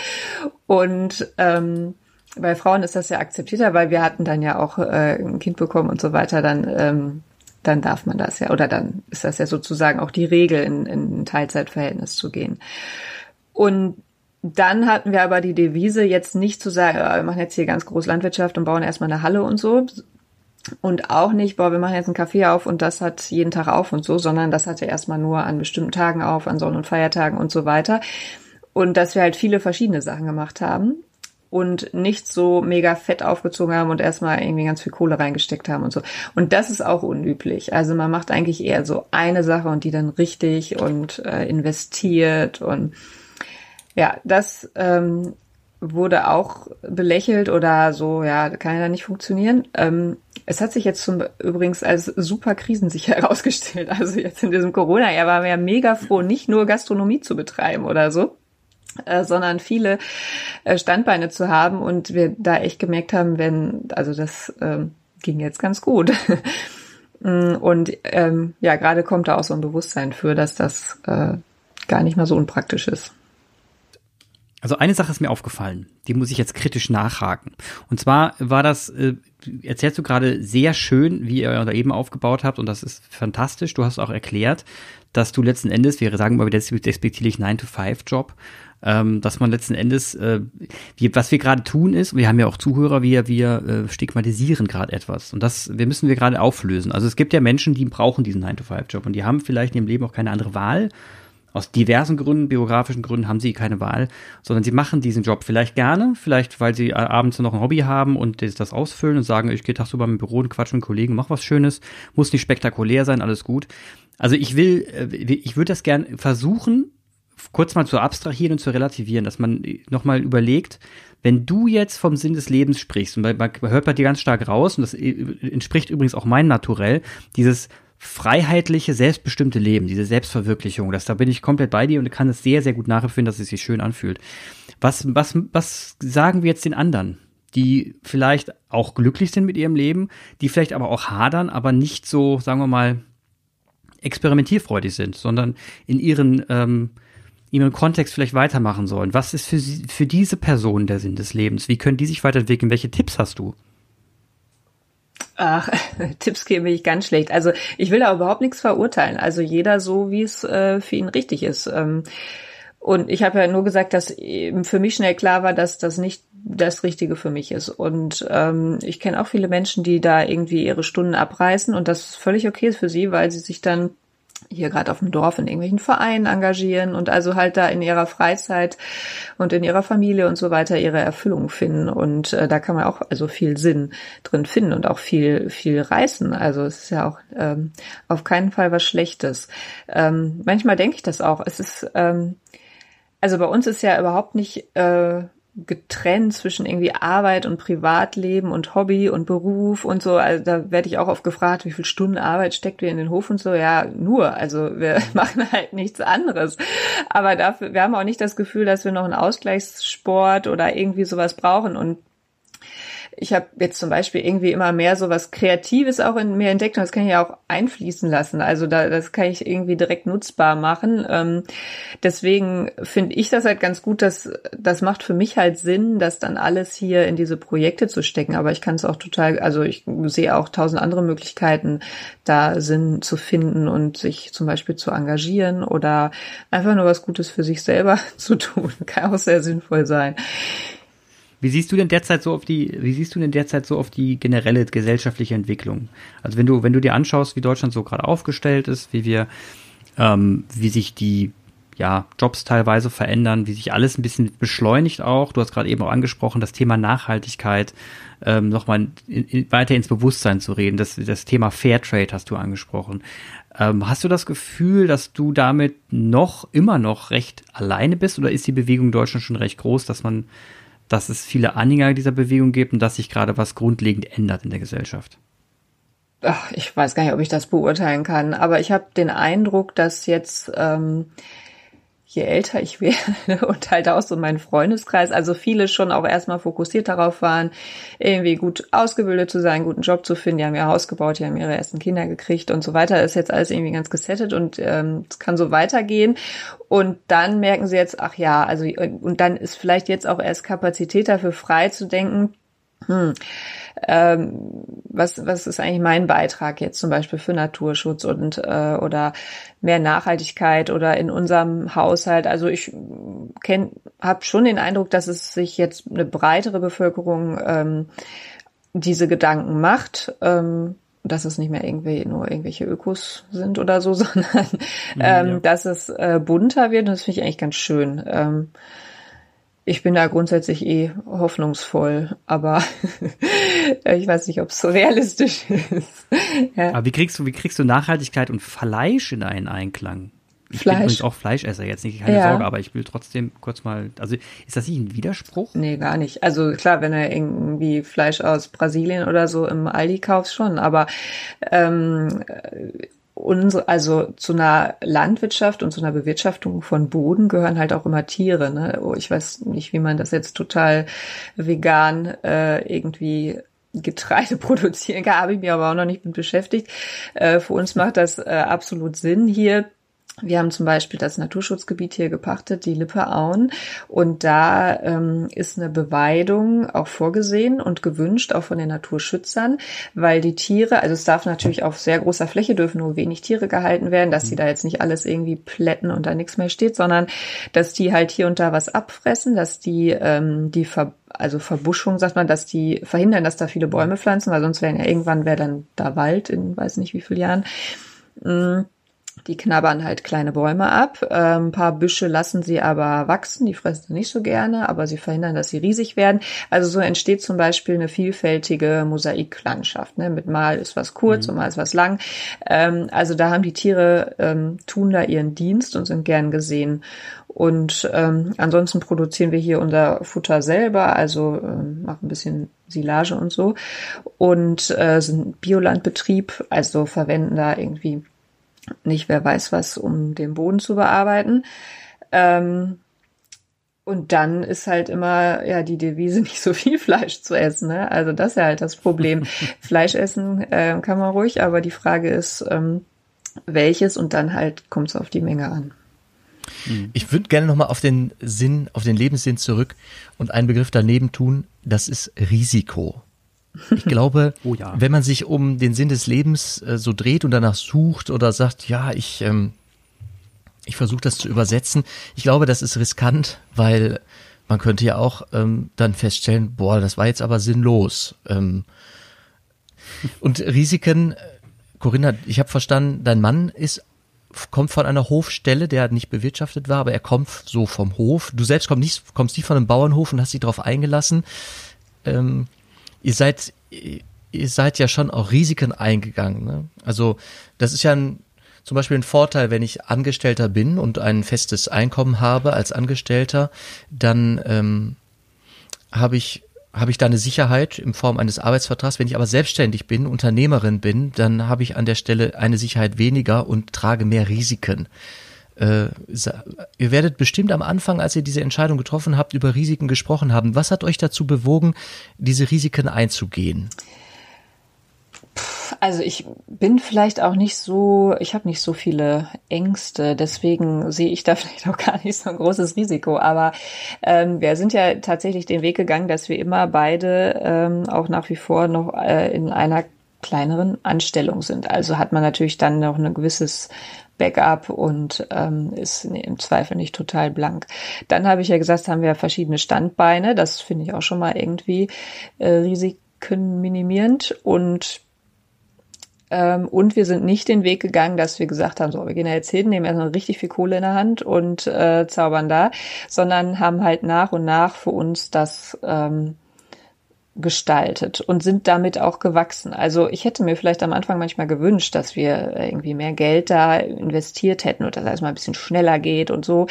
Und ähm, bei Frauen ist das ja akzeptierter, weil wir hatten dann ja auch äh, ein Kind bekommen und so weiter, dann ähm, dann darf man das ja, oder dann ist das ja sozusagen auch die Regel, in, in ein Teilzeitverhältnis zu gehen. Und dann hatten wir aber die Devise, jetzt nicht zu sagen, wir machen jetzt hier ganz groß Landwirtschaft und bauen erstmal eine Halle und so. Und auch nicht, boah, wir machen jetzt einen Café auf und das hat jeden Tag auf und so, sondern das hatte erstmal nur an bestimmten Tagen auf, an Sonn- und Feiertagen und so weiter. Und dass wir halt viele verschiedene Sachen gemacht haben und nicht so mega fett aufgezogen haben und erstmal irgendwie ganz viel Kohle reingesteckt haben und so. Und das ist auch unüblich. Also man macht eigentlich eher so eine Sache und die dann richtig und äh, investiert und ja, das ähm, wurde auch belächelt oder so, ja, kann ja nicht funktionieren. Ähm, es hat sich jetzt zum übrigens als super krisensicher herausgestellt. Also jetzt in diesem Corona-Jahr waren wir ja mega froh, nicht nur Gastronomie zu betreiben oder so, äh, sondern viele äh, Standbeine zu haben und wir da echt gemerkt haben, wenn, also das äh, ging jetzt ganz gut. Mm, und ähm, ja, gerade kommt da auch so ein Bewusstsein für, dass das äh, gar nicht mal so unpraktisch ist. Also eine Sache ist mir aufgefallen, die muss ich jetzt kritisch nachhaken. Und zwar war das, äh, erzählst du gerade sehr schön, wie ihr da eben aufgebaut habt und das ist fantastisch. Du hast auch erklärt, dass du letzten Endes, wir sagen mal despektierlich 9-to-5-Job, ähm, dass man letzten Endes, äh, wie, was wir gerade tun ist, wir haben ja auch Zuhörer, wir, wir äh, stigmatisieren gerade etwas und das wir müssen wir gerade auflösen. Also es gibt ja Menschen, die brauchen diesen 9-to-5-Job und die haben vielleicht in ihrem Leben auch keine andere Wahl, aus diversen Gründen, biografischen Gründen haben sie keine Wahl, sondern sie machen diesen Job vielleicht gerne, vielleicht weil sie abends noch ein Hobby haben und das ausfüllen und sagen, ich gehe tagsüber im Büro und quatsch mit Kollegen, mach was Schönes, muss nicht spektakulär sein, alles gut. Also ich will, äh, ich würde das gern versuchen, kurz mal zu abstrahieren und zu relativieren, dass man nochmal überlegt, wenn du jetzt vom Sinn des Lebens sprichst, und man hört bei dir ganz stark raus, und das äh, entspricht übrigens auch mein Naturell, dieses freiheitliche, selbstbestimmte Leben, diese Selbstverwirklichung, das, da bin ich komplett bei dir und kann es sehr, sehr gut nachempfinden, dass es sich schön anfühlt. Was, was, was sagen wir jetzt den anderen, die vielleicht auch glücklich sind mit ihrem Leben, die vielleicht aber auch hadern, aber nicht so, sagen wir mal, experimentierfreudig sind, sondern in ihren, ähm, in ihrem Kontext vielleicht weitermachen sollen. Was ist für, sie, für diese Person der Sinn des Lebens? Wie können die sich weiterentwickeln? Welche Tipps hast du? Ach, Tipps gebe ich ganz schlecht. Also ich will da überhaupt nichts verurteilen. Also jeder so, wie es äh, für ihn richtig ist. Ähm, und ich habe ja nur gesagt, dass eben für mich schnell klar war, dass das nicht das Richtige für mich ist. Und ähm, ich kenne auch viele Menschen, die da irgendwie ihre Stunden abreißen und das völlig okay ist für sie, weil sie sich dann hier gerade auf dem Dorf in irgendwelchen Vereinen engagieren und also halt da in ihrer Freizeit und in ihrer Familie und so weiter ihre Erfüllung finden. Und äh, da kann man auch also viel Sinn drin finden und auch viel viel reißen. Also es ist ja auch ähm, auf keinen Fall was Schlechtes. Ähm, manchmal denke ich das auch. Es ist ähm, also bei uns ist ja überhaupt nicht äh, getrennt zwischen irgendwie Arbeit und Privatleben und Hobby und Beruf und so. Also da werde ich auch oft gefragt, wie viel Stunden Arbeit steckt wir in den Hof und so. Ja, nur. Also wir machen halt nichts anderes. Aber dafür, wir haben auch nicht das Gefühl, dass wir noch einen Ausgleichssport oder irgendwie sowas brauchen. Und ich habe jetzt zum Beispiel irgendwie immer mehr so was Kreatives auch in mir entdeckt und das kann ich ja auch einfließen lassen. Also da, das kann ich irgendwie direkt nutzbar machen. Ähm, deswegen finde ich das halt ganz gut, dass das macht für mich halt Sinn, das dann alles hier in diese Projekte zu stecken. Aber ich kann es auch total, also ich sehe auch tausend andere Möglichkeiten, da Sinn zu finden und sich zum Beispiel zu engagieren oder einfach nur was Gutes für sich selber zu tun. Kann auch sehr sinnvoll sein. Wie siehst du denn derzeit so auf die, wie siehst du denn derzeit so auf die generelle gesellschaftliche Entwicklung? Also wenn du, wenn du dir anschaust, wie Deutschland so gerade aufgestellt ist, wie wir, ähm, wie sich die ja, Jobs teilweise verändern, wie sich alles ein bisschen beschleunigt auch. Du hast gerade eben auch angesprochen, das Thema Nachhaltigkeit ähm, nochmal in, in, weiter ins Bewusstsein zu reden. Das, das Thema Fairtrade hast du angesprochen. Ähm, hast du das Gefühl, dass du damit noch, immer noch recht alleine bist oder ist die Bewegung Deutschland schon recht groß, dass man dass es viele Anhänger dieser Bewegung gibt und dass sich gerade was grundlegend ändert in der Gesellschaft? Ach, ich weiß gar nicht, ob ich das beurteilen kann, aber ich habe den Eindruck, dass jetzt ähm, je älter ich werde und halt auch so mein Freundeskreis, also viele schon auch erstmal fokussiert darauf waren, irgendwie gut ausgebildet zu sein, guten Job zu finden, die haben ihr Haus gebaut, die haben ihre ersten Kinder gekriegt und so weiter, ist jetzt alles irgendwie ganz gesettet und ähm, es kann so weitergehen. Und dann merken sie jetzt, ach ja, also und dann ist vielleicht jetzt auch erst Kapazität dafür frei zu denken, hm, ähm, was, was ist eigentlich mein Beitrag jetzt zum Beispiel für Naturschutz und äh, oder mehr Nachhaltigkeit oder in unserem Haushalt? Also ich kenn, habe schon den Eindruck, dass es sich jetzt eine breitere Bevölkerung ähm, diese Gedanken macht. Ähm, dass es nicht mehr irgendwie nur irgendwelche Ökos sind oder so, sondern ähm, ja. dass es äh, bunter wird. Und das finde ich eigentlich ganz schön. Ähm, ich bin da grundsätzlich eh hoffnungsvoll, aber ich weiß nicht, ob es so realistisch ist. ja. Aber wie kriegst du, wie kriegst du Nachhaltigkeit und Fleisch in einen Einklang? Ich Fleisch. bin übrigens auch Fleischesser, jetzt nicht, keine ja. Sorge, aber ich will trotzdem kurz mal, also ist das nicht ein Widerspruch? Nee, gar nicht. Also klar, wenn er irgendwie Fleisch aus Brasilien oder so im Aldi kaufst, schon, aber ähm, unsere, also zu einer Landwirtschaft und zu einer Bewirtschaftung von Boden gehören halt auch immer Tiere. Ne? Oh, ich weiß nicht, wie man das jetzt total vegan äh, irgendwie Getreide produzieren kann, habe ich mir aber auch noch nicht mit beschäftigt. Äh, für uns macht das äh, absolut Sinn hier wir haben zum Beispiel das Naturschutzgebiet hier gepachtet, die Lippeauen. Und da ähm, ist eine Beweidung auch vorgesehen und gewünscht, auch von den Naturschützern, weil die Tiere, also es darf natürlich auf sehr großer Fläche dürfen nur wenig Tiere gehalten werden, dass die da jetzt nicht alles irgendwie plätten und da nichts mehr steht, sondern dass die halt hier und da was abfressen, dass die ähm, die Ver also Verbuschung sagt man, dass die verhindern, dass da viele Bäume pflanzen, weil sonst wären ja irgendwann wäre dann da Wald in weiß nicht wie vielen Jahren. Mm. Die knabbern halt kleine Bäume ab. Ähm, ein paar Büsche lassen sie aber wachsen. Die fressen sie nicht so gerne, aber sie verhindern, dass sie riesig werden. Also so entsteht zum Beispiel eine vielfältige Mosaiklandschaft. Ne? Mit mal ist was kurz mhm. und mal ist was lang. Ähm, also da haben die Tiere, ähm, tun da ihren Dienst und sind gern gesehen. Und ähm, ansonsten produzieren wir hier unser Futter selber, also ähm, machen ein bisschen Silage und so. Und äh, sind Biolandbetrieb, also verwenden da irgendwie nicht wer weiß was, um den Boden zu bearbeiten. Ähm, und dann ist halt immer ja die Devise, nicht so viel Fleisch zu essen. Ne? Also das ist ja halt das Problem. Fleisch essen äh, kann man ruhig, aber die Frage ist, ähm, welches und dann halt kommt es auf die Menge an. Mhm. Ich würde gerne nochmal auf den Sinn, auf den Lebenssinn zurück und einen Begriff daneben tun, das ist Risiko. Ich glaube, oh ja. wenn man sich um den Sinn des Lebens äh, so dreht und danach sucht oder sagt, ja, ich, ähm, ich versuche das zu übersetzen, ich glaube, das ist riskant, weil man könnte ja auch ähm, dann feststellen, boah, das war jetzt aber sinnlos. Ähm, und Risiken, äh, Corinna, ich habe verstanden, dein Mann ist kommt von einer Hofstelle, der nicht bewirtschaftet war, aber er kommt so vom Hof. Du selbst kommst nicht, kommst nicht von einem Bauernhof und hast dich darauf eingelassen. Ähm, ihr seid, ihr seid ja schon auch Risiken eingegangen. Ne? Also das ist ja ein, zum Beispiel ein Vorteil, wenn ich Angestellter bin und ein festes Einkommen habe als Angestellter, dann ähm, habe ich habe ich da eine Sicherheit in Form eines Arbeitsvertrags. Wenn ich aber selbstständig bin, Unternehmerin bin, dann habe ich an der Stelle eine Sicherheit weniger und trage mehr Risiken. Äh, ihr werdet bestimmt am Anfang, als ihr diese Entscheidung getroffen habt, über Risiken gesprochen haben. Was hat euch dazu bewogen, diese Risiken einzugehen? Also ich bin vielleicht auch nicht so, ich habe nicht so viele Ängste, deswegen sehe ich da vielleicht auch gar nicht so ein großes Risiko. Aber ähm, wir sind ja tatsächlich den Weg gegangen, dass wir immer beide ähm, auch nach wie vor noch äh, in einer kleineren Anstellung sind. Also hat man natürlich dann noch ein gewisses Backup und ähm, ist im Zweifel nicht total blank. Dann habe ich ja gesagt, haben wir verschiedene Standbeine. Das finde ich auch schon mal irgendwie äh, Risiken minimierend und ähm, und wir sind nicht den Weg gegangen, dass wir gesagt haben, so, wir gehen ja jetzt hin, nehmen erstmal richtig viel Kohle in der Hand und äh, zaubern da, sondern haben halt nach und nach für uns das ähm, gestaltet und sind damit auch gewachsen. Also ich hätte mir vielleicht am Anfang manchmal gewünscht, dass wir irgendwie mehr Geld da investiert hätten oder dass es mal ein bisschen schneller geht und so.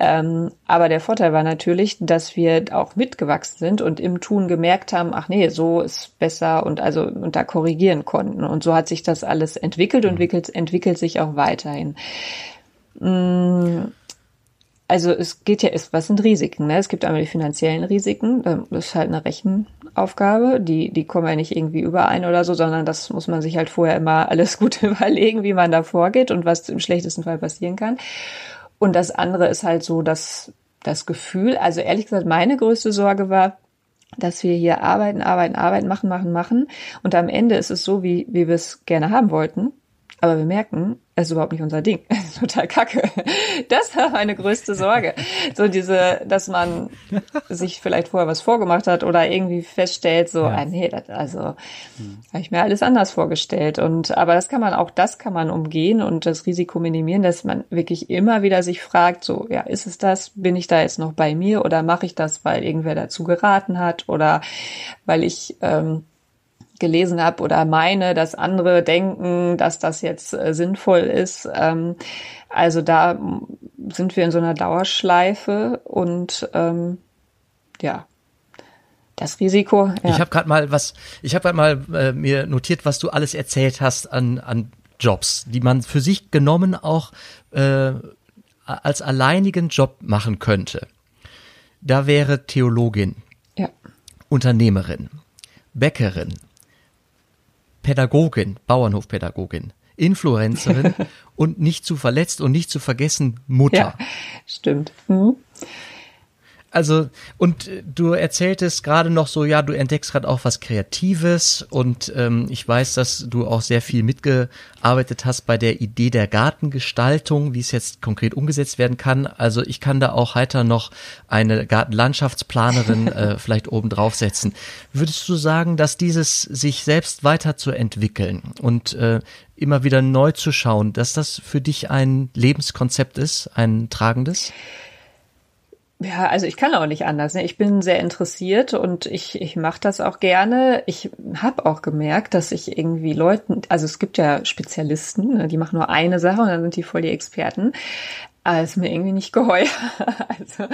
Ähm, aber der Vorteil war natürlich, dass wir auch mitgewachsen sind und im Tun gemerkt haben, ach nee, so ist besser und also und da korrigieren konnten. Und so hat sich das alles entwickelt und entwickelt, entwickelt sich auch weiterhin. Mm, also es geht ja, was sind Risiken? Ne? Es gibt einmal die finanziellen Risiken, das ist halt eine Rechenaufgabe, die, die kommen ja nicht irgendwie überein oder so, sondern das muss man sich halt vorher immer alles gut überlegen, wie man da vorgeht und was im schlechtesten Fall passieren kann. Und das andere ist halt so, dass das Gefühl, also ehrlich gesagt, meine größte Sorge war, dass wir hier arbeiten, arbeiten, arbeiten, machen, machen, machen. Und am Ende ist es so, wie, wie wir es gerne haben wollten. Aber wir merken, es ist überhaupt nicht unser Ding. Total kacke. Das war meine größte Sorge. So diese, dass man sich vielleicht vorher was vorgemacht hat oder irgendwie feststellt, so, ja. ah, nee, das, also hm. habe ich mir alles anders vorgestellt. Und aber das kann man auch, das kann man umgehen und das Risiko minimieren, dass man wirklich immer wieder sich fragt, so, ja, ist es das? Bin ich da jetzt noch bei mir oder mache ich das, weil irgendwer dazu geraten hat oder weil ich ähm, gelesen habe oder meine, dass andere denken, dass das jetzt äh, sinnvoll ist. Ähm, also da sind wir in so einer Dauerschleife und ähm, ja, das Risiko. Ja. Ich habe gerade mal was, ich habe gerade mal äh, mir notiert, was du alles erzählt hast an, an Jobs, die man für sich genommen auch äh, als alleinigen Job machen könnte. Da wäre Theologin, ja. Unternehmerin, Bäckerin, Pädagogin, Bauernhofpädagogin, Influencerin und nicht zu verletzt und nicht zu vergessen Mutter. Ja, stimmt. Mhm. Also, und äh, du erzähltest gerade noch so, ja, du entdeckst gerade auch was Kreatives und ähm, ich weiß, dass du auch sehr viel mitgearbeitet hast bei der Idee der Gartengestaltung, wie es jetzt konkret umgesetzt werden kann. Also ich kann da auch heiter noch eine Gartenlandschaftsplanerin äh, vielleicht oben draufsetzen. Würdest du sagen, dass dieses sich selbst weiterzuentwickeln und äh, immer wieder neu zu schauen, dass das für dich ein Lebenskonzept ist, ein tragendes? Ja, also ich kann auch nicht anders. Ne? Ich bin sehr interessiert und ich, ich mache das auch gerne. Ich habe auch gemerkt, dass ich irgendwie Leuten, also es gibt ja Spezialisten, ne? die machen nur eine Sache und dann sind die voll die Experten. Aber ist mir irgendwie nicht geheuer. Also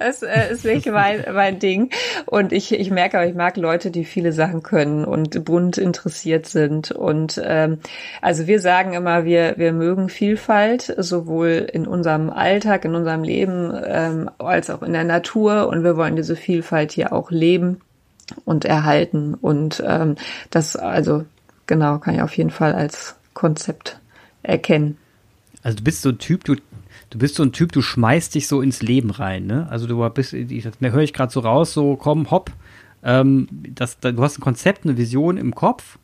das äh, ist wirklich mein, mein Ding. Und ich, ich merke aber, ich mag Leute, die viele Sachen können und bunt interessiert sind. Und ähm, also wir sagen immer, wir, wir mögen Vielfalt, sowohl in unserem Alltag, in unserem Leben, ähm, als auch in der Natur. Und wir wollen diese Vielfalt hier auch leben und erhalten. Und ähm, das, also genau, kann ich auf jeden Fall als Konzept erkennen. Also du bist so ein Typ, du du bist so ein Typ, du schmeißt dich so ins Leben rein, ne? Also du bist, das höre ich gerade so raus, so komm, hopp, ähm, das, du hast ein Konzept, eine Vision im Kopf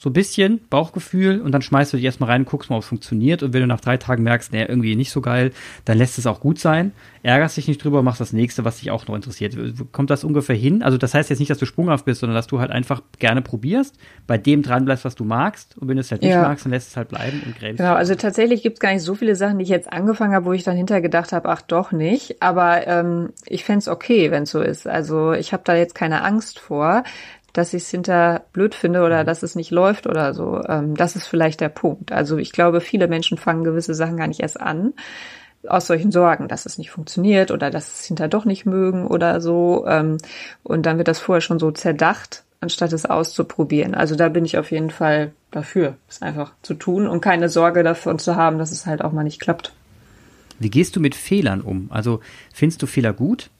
so ein bisschen Bauchgefühl und dann schmeißt du dich erstmal rein, guckst mal, ob es funktioniert und wenn du nach drei Tagen merkst, nee, irgendwie nicht so geil, dann lässt es auch gut sein, ärgerst dich nicht drüber, machst das nächste, was dich auch noch interessiert. Kommt das ungefähr hin? Also das heißt jetzt nicht, dass du sprunghaft bist, sondern dass du halt einfach gerne probierst, bei dem dran bleibst, was du magst und wenn du es halt nicht ja. magst, dann lässt es halt bleiben und gräbst. Genau, also tatsächlich gibt es gar nicht so viele Sachen, die ich jetzt angefangen habe, wo ich dann hinterher gedacht habe, ach doch nicht, aber ähm, ich fände es okay, wenn es so ist. Also ich habe da jetzt keine Angst vor dass ich es hinter blöd finde oder mhm. dass es nicht läuft oder so. Ähm, das ist vielleicht der Punkt. Also ich glaube, viele Menschen fangen gewisse Sachen gar nicht erst an aus solchen Sorgen, dass es nicht funktioniert oder dass es hinter doch nicht mögen oder so. Ähm, und dann wird das vorher schon so zerdacht, anstatt es auszuprobieren. Also da bin ich auf jeden Fall dafür, es einfach zu tun und keine Sorge davon zu haben, dass es halt auch mal nicht klappt. Wie gehst du mit Fehlern um? Also findest du Fehler gut?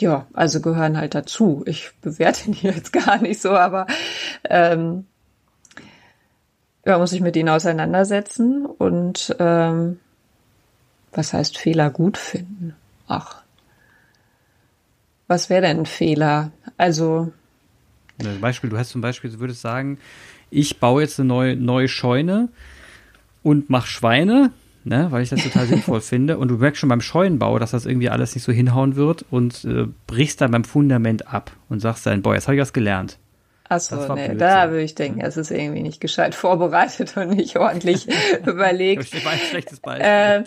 Ja, also gehören halt dazu. Ich bewerte die jetzt gar nicht so, aber ähm, ja, muss ich mit ihnen auseinandersetzen und ähm, was heißt Fehler gut finden? Ach, was wäre denn ein Fehler? Also Beispiel, du hast zum Beispiel, du würdest sagen, ich baue jetzt eine neue, neue Scheune und mache Schweine ne, weil ich das total sinnvoll finde. Und du merkst schon beim Scheunenbau, dass das irgendwie alles nicht so hinhauen wird und äh, brichst dann beim Fundament ab und sagst dann, boah, jetzt habe ich was gelernt. Achso, nee, da würde ich denken, es ist irgendwie nicht gescheit vorbereitet und nicht ordentlich überlegt. War ein schlechtes Beispiel. Äh,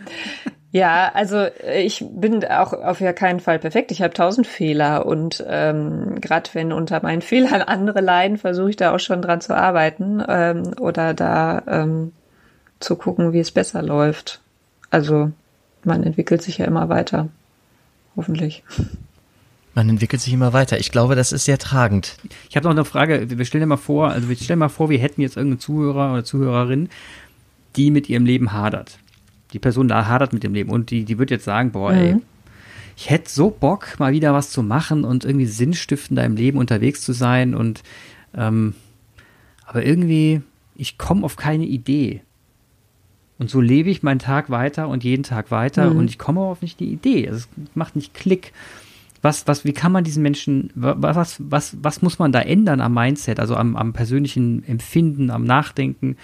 ja, also ich bin auch auf ja keinen Fall perfekt. Ich habe tausend Fehler und ähm, gerade wenn unter meinen Fehlern andere leiden, versuche ich da auch schon dran zu arbeiten ähm, oder da ähm, zu gucken, wie es besser läuft. Also man entwickelt sich ja immer weiter. Hoffentlich. Man entwickelt sich immer weiter. Ich glaube, das ist sehr tragend. Ich habe noch eine Frage. Wir stellen dir mal vor, also wir stellen mal vor, wir hätten jetzt irgendeinen Zuhörer oder Zuhörerin, die mit ihrem Leben hadert. Die Person da hadert mit dem Leben und die, die wird jetzt sagen, boah, mhm. ey, ich hätte so Bock, mal wieder was zu machen und irgendwie sinnstiftender im Leben unterwegs zu sein und ähm, aber irgendwie, ich komme auf keine Idee. Und so lebe ich meinen Tag weiter und jeden Tag weiter mhm. und ich komme auf nicht die Idee. Also es macht nicht Klick. Was, was, wie kann man diesen Menschen, was, was, was muss man da ändern am Mindset, also am, am persönlichen Empfinden, am Nachdenken?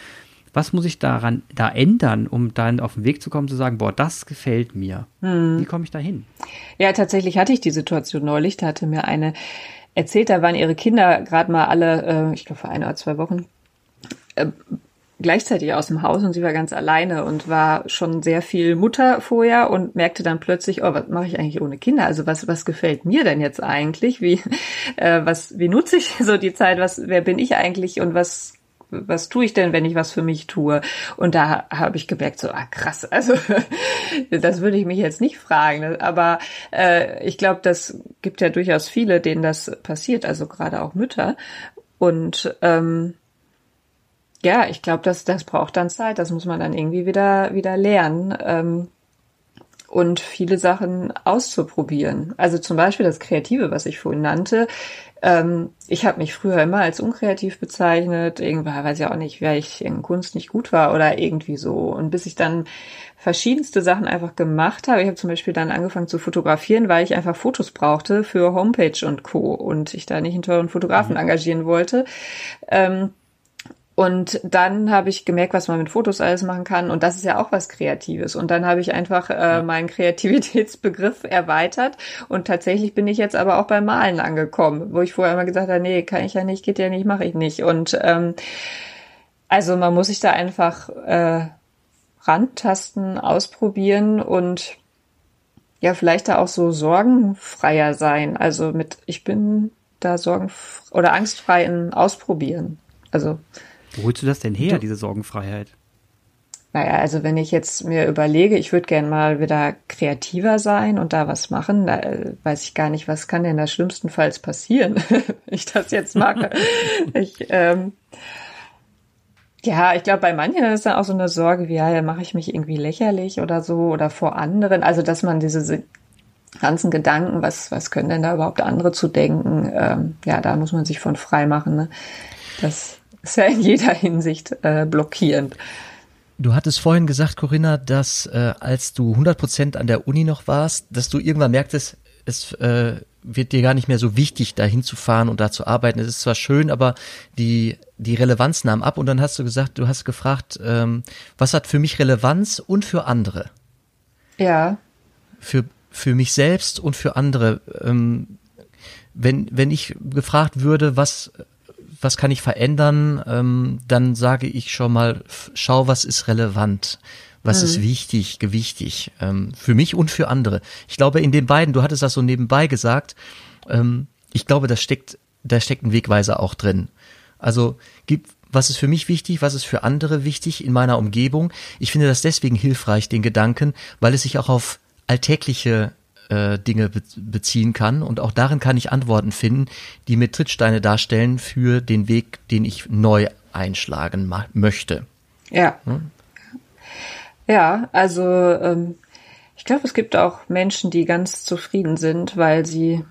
Was muss ich daran da ändern, um dann auf den Weg zu kommen, zu sagen, boah, das gefällt mir? Mhm. Wie komme ich da hin? Ja, tatsächlich hatte ich die Situation neulich. Da hatte mir eine erzählt, da waren ihre Kinder gerade mal alle, äh, ich glaube vor ein oder zwei Wochen, äh, gleichzeitig aus dem Haus und sie war ganz alleine und war schon sehr viel Mutter vorher und merkte dann plötzlich, oh, was mache ich eigentlich ohne Kinder? Also was, was gefällt mir denn jetzt eigentlich? Wie, äh, was, wie nutze ich so die Zeit? Was, wer bin ich eigentlich und was was tue ich denn, wenn ich was für mich tue? Und da habe ich gemerkt, so, ah krass, also das würde ich mich jetzt nicht fragen. Aber äh, ich glaube, das gibt ja durchaus viele, denen das passiert, also gerade auch Mütter. Und ähm, ja, ich glaube, das, das braucht dann Zeit. Das muss man dann irgendwie wieder, wieder lernen. Ähm, und viele Sachen auszuprobieren. Also zum Beispiel das Kreative, was ich vorhin nannte. Ähm, ich habe mich früher immer als unkreativ bezeichnet. Irgendwann weiß ich auch nicht, wer ich in Kunst nicht gut war oder irgendwie so. Und bis ich dann verschiedenste Sachen einfach gemacht habe. Ich habe zum Beispiel dann angefangen zu fotografieren, weil ich einfach Fotos brauchte für Homepage und Co. Und ich da nicht einen teuren Fotografen mhm. engagieren wollte. Ähm, und dann habe ich gemerkt, was man mit Fotos alles machen kann. Und das ist ja auch was Kreatives. Und dann habe ich einfach äh, meinen Kreativitätsbegriff erweitert. Und tatsächlich bin ich jetzt aber auch beim Malen angekommen, wo ich vorher immer gesagt habe, nee, kann ich ja nicht, geht ja nicht, mache ich nicht. Und ähm, also man muss sich da einfach äh, rantasten, ausprobieren und ja, vielleicht da auch so sorgenfreier sein. Also mit, ich bin da sorgenfrei oder angstfrei in Ausprobieren. Also wo holst du das denn her, du, diese Sorgenfreiheit? Naja, also wenn ich jetzt mir überlege, ich würde gern mal wieder kreativer sein und da was machen, da äh, weiß ich gar nicht, was kann denn da schlimmstenfalls passieren, wenn ich das jetzt mache. ich, ähm, ja, ich glaube, bei manchen ist dann auch so eine Sorge, wie, ja, mache ich mich irgendwie lächerlich oder so oder vor anderen. Also, dass man diese ganzen Gedanken, was, was können denn da überhaupt andere zu denken, ähm, ja, da muss man sich von frei machen. Ne? Das ist ja in jeder Hinsicht äh, blockierend. Du hattest vorhin gesagt, Corinna, dass äh, als du 100 Prozent an der Uni noch warst, dass du irgendwann merktest, es äh, wird dir gar nicht mehr so wichtig, da hinzufahren und da zu arbeiten. Es ist zwar schön, aber die, die Relevanz nahm ab und dann hast du gesagt, du hast gefragt, ähm, was hat für mich Relevanz und für andere? Ja. Für, für mich selbst und für andere. Ähm, wenn, wenn ich gefragt würde, was, was kann ich verändern, ähm, dann sage ich schon mal, schau, was ist relevant. Was mhm. ist wichtig, gewichtig, ähm, für mich und für andere. Ich glaube, in den beiden, du hattest das so nebenbei gesagt, ähm, ich glaube, da steckt, da steckt ein Wegweiser auch drin. Also, gibt, was ist für mich wichtig, was ist für andere wichtig in meiner Umgebung. Ich finde das deswegen hilfreich, den Gedanken, weil es sich auch auf alltägliche äh, Dinge be beziehen kann und auch darin kann ich Antworten finden, die mir Trittsteine darstellen für den Weg, den ich neu einschlagen möchte. Ja. Hm? Ja, also ähm, ich glaube, es gibt auch Menschen, die ganz zufrieden sind, weil sie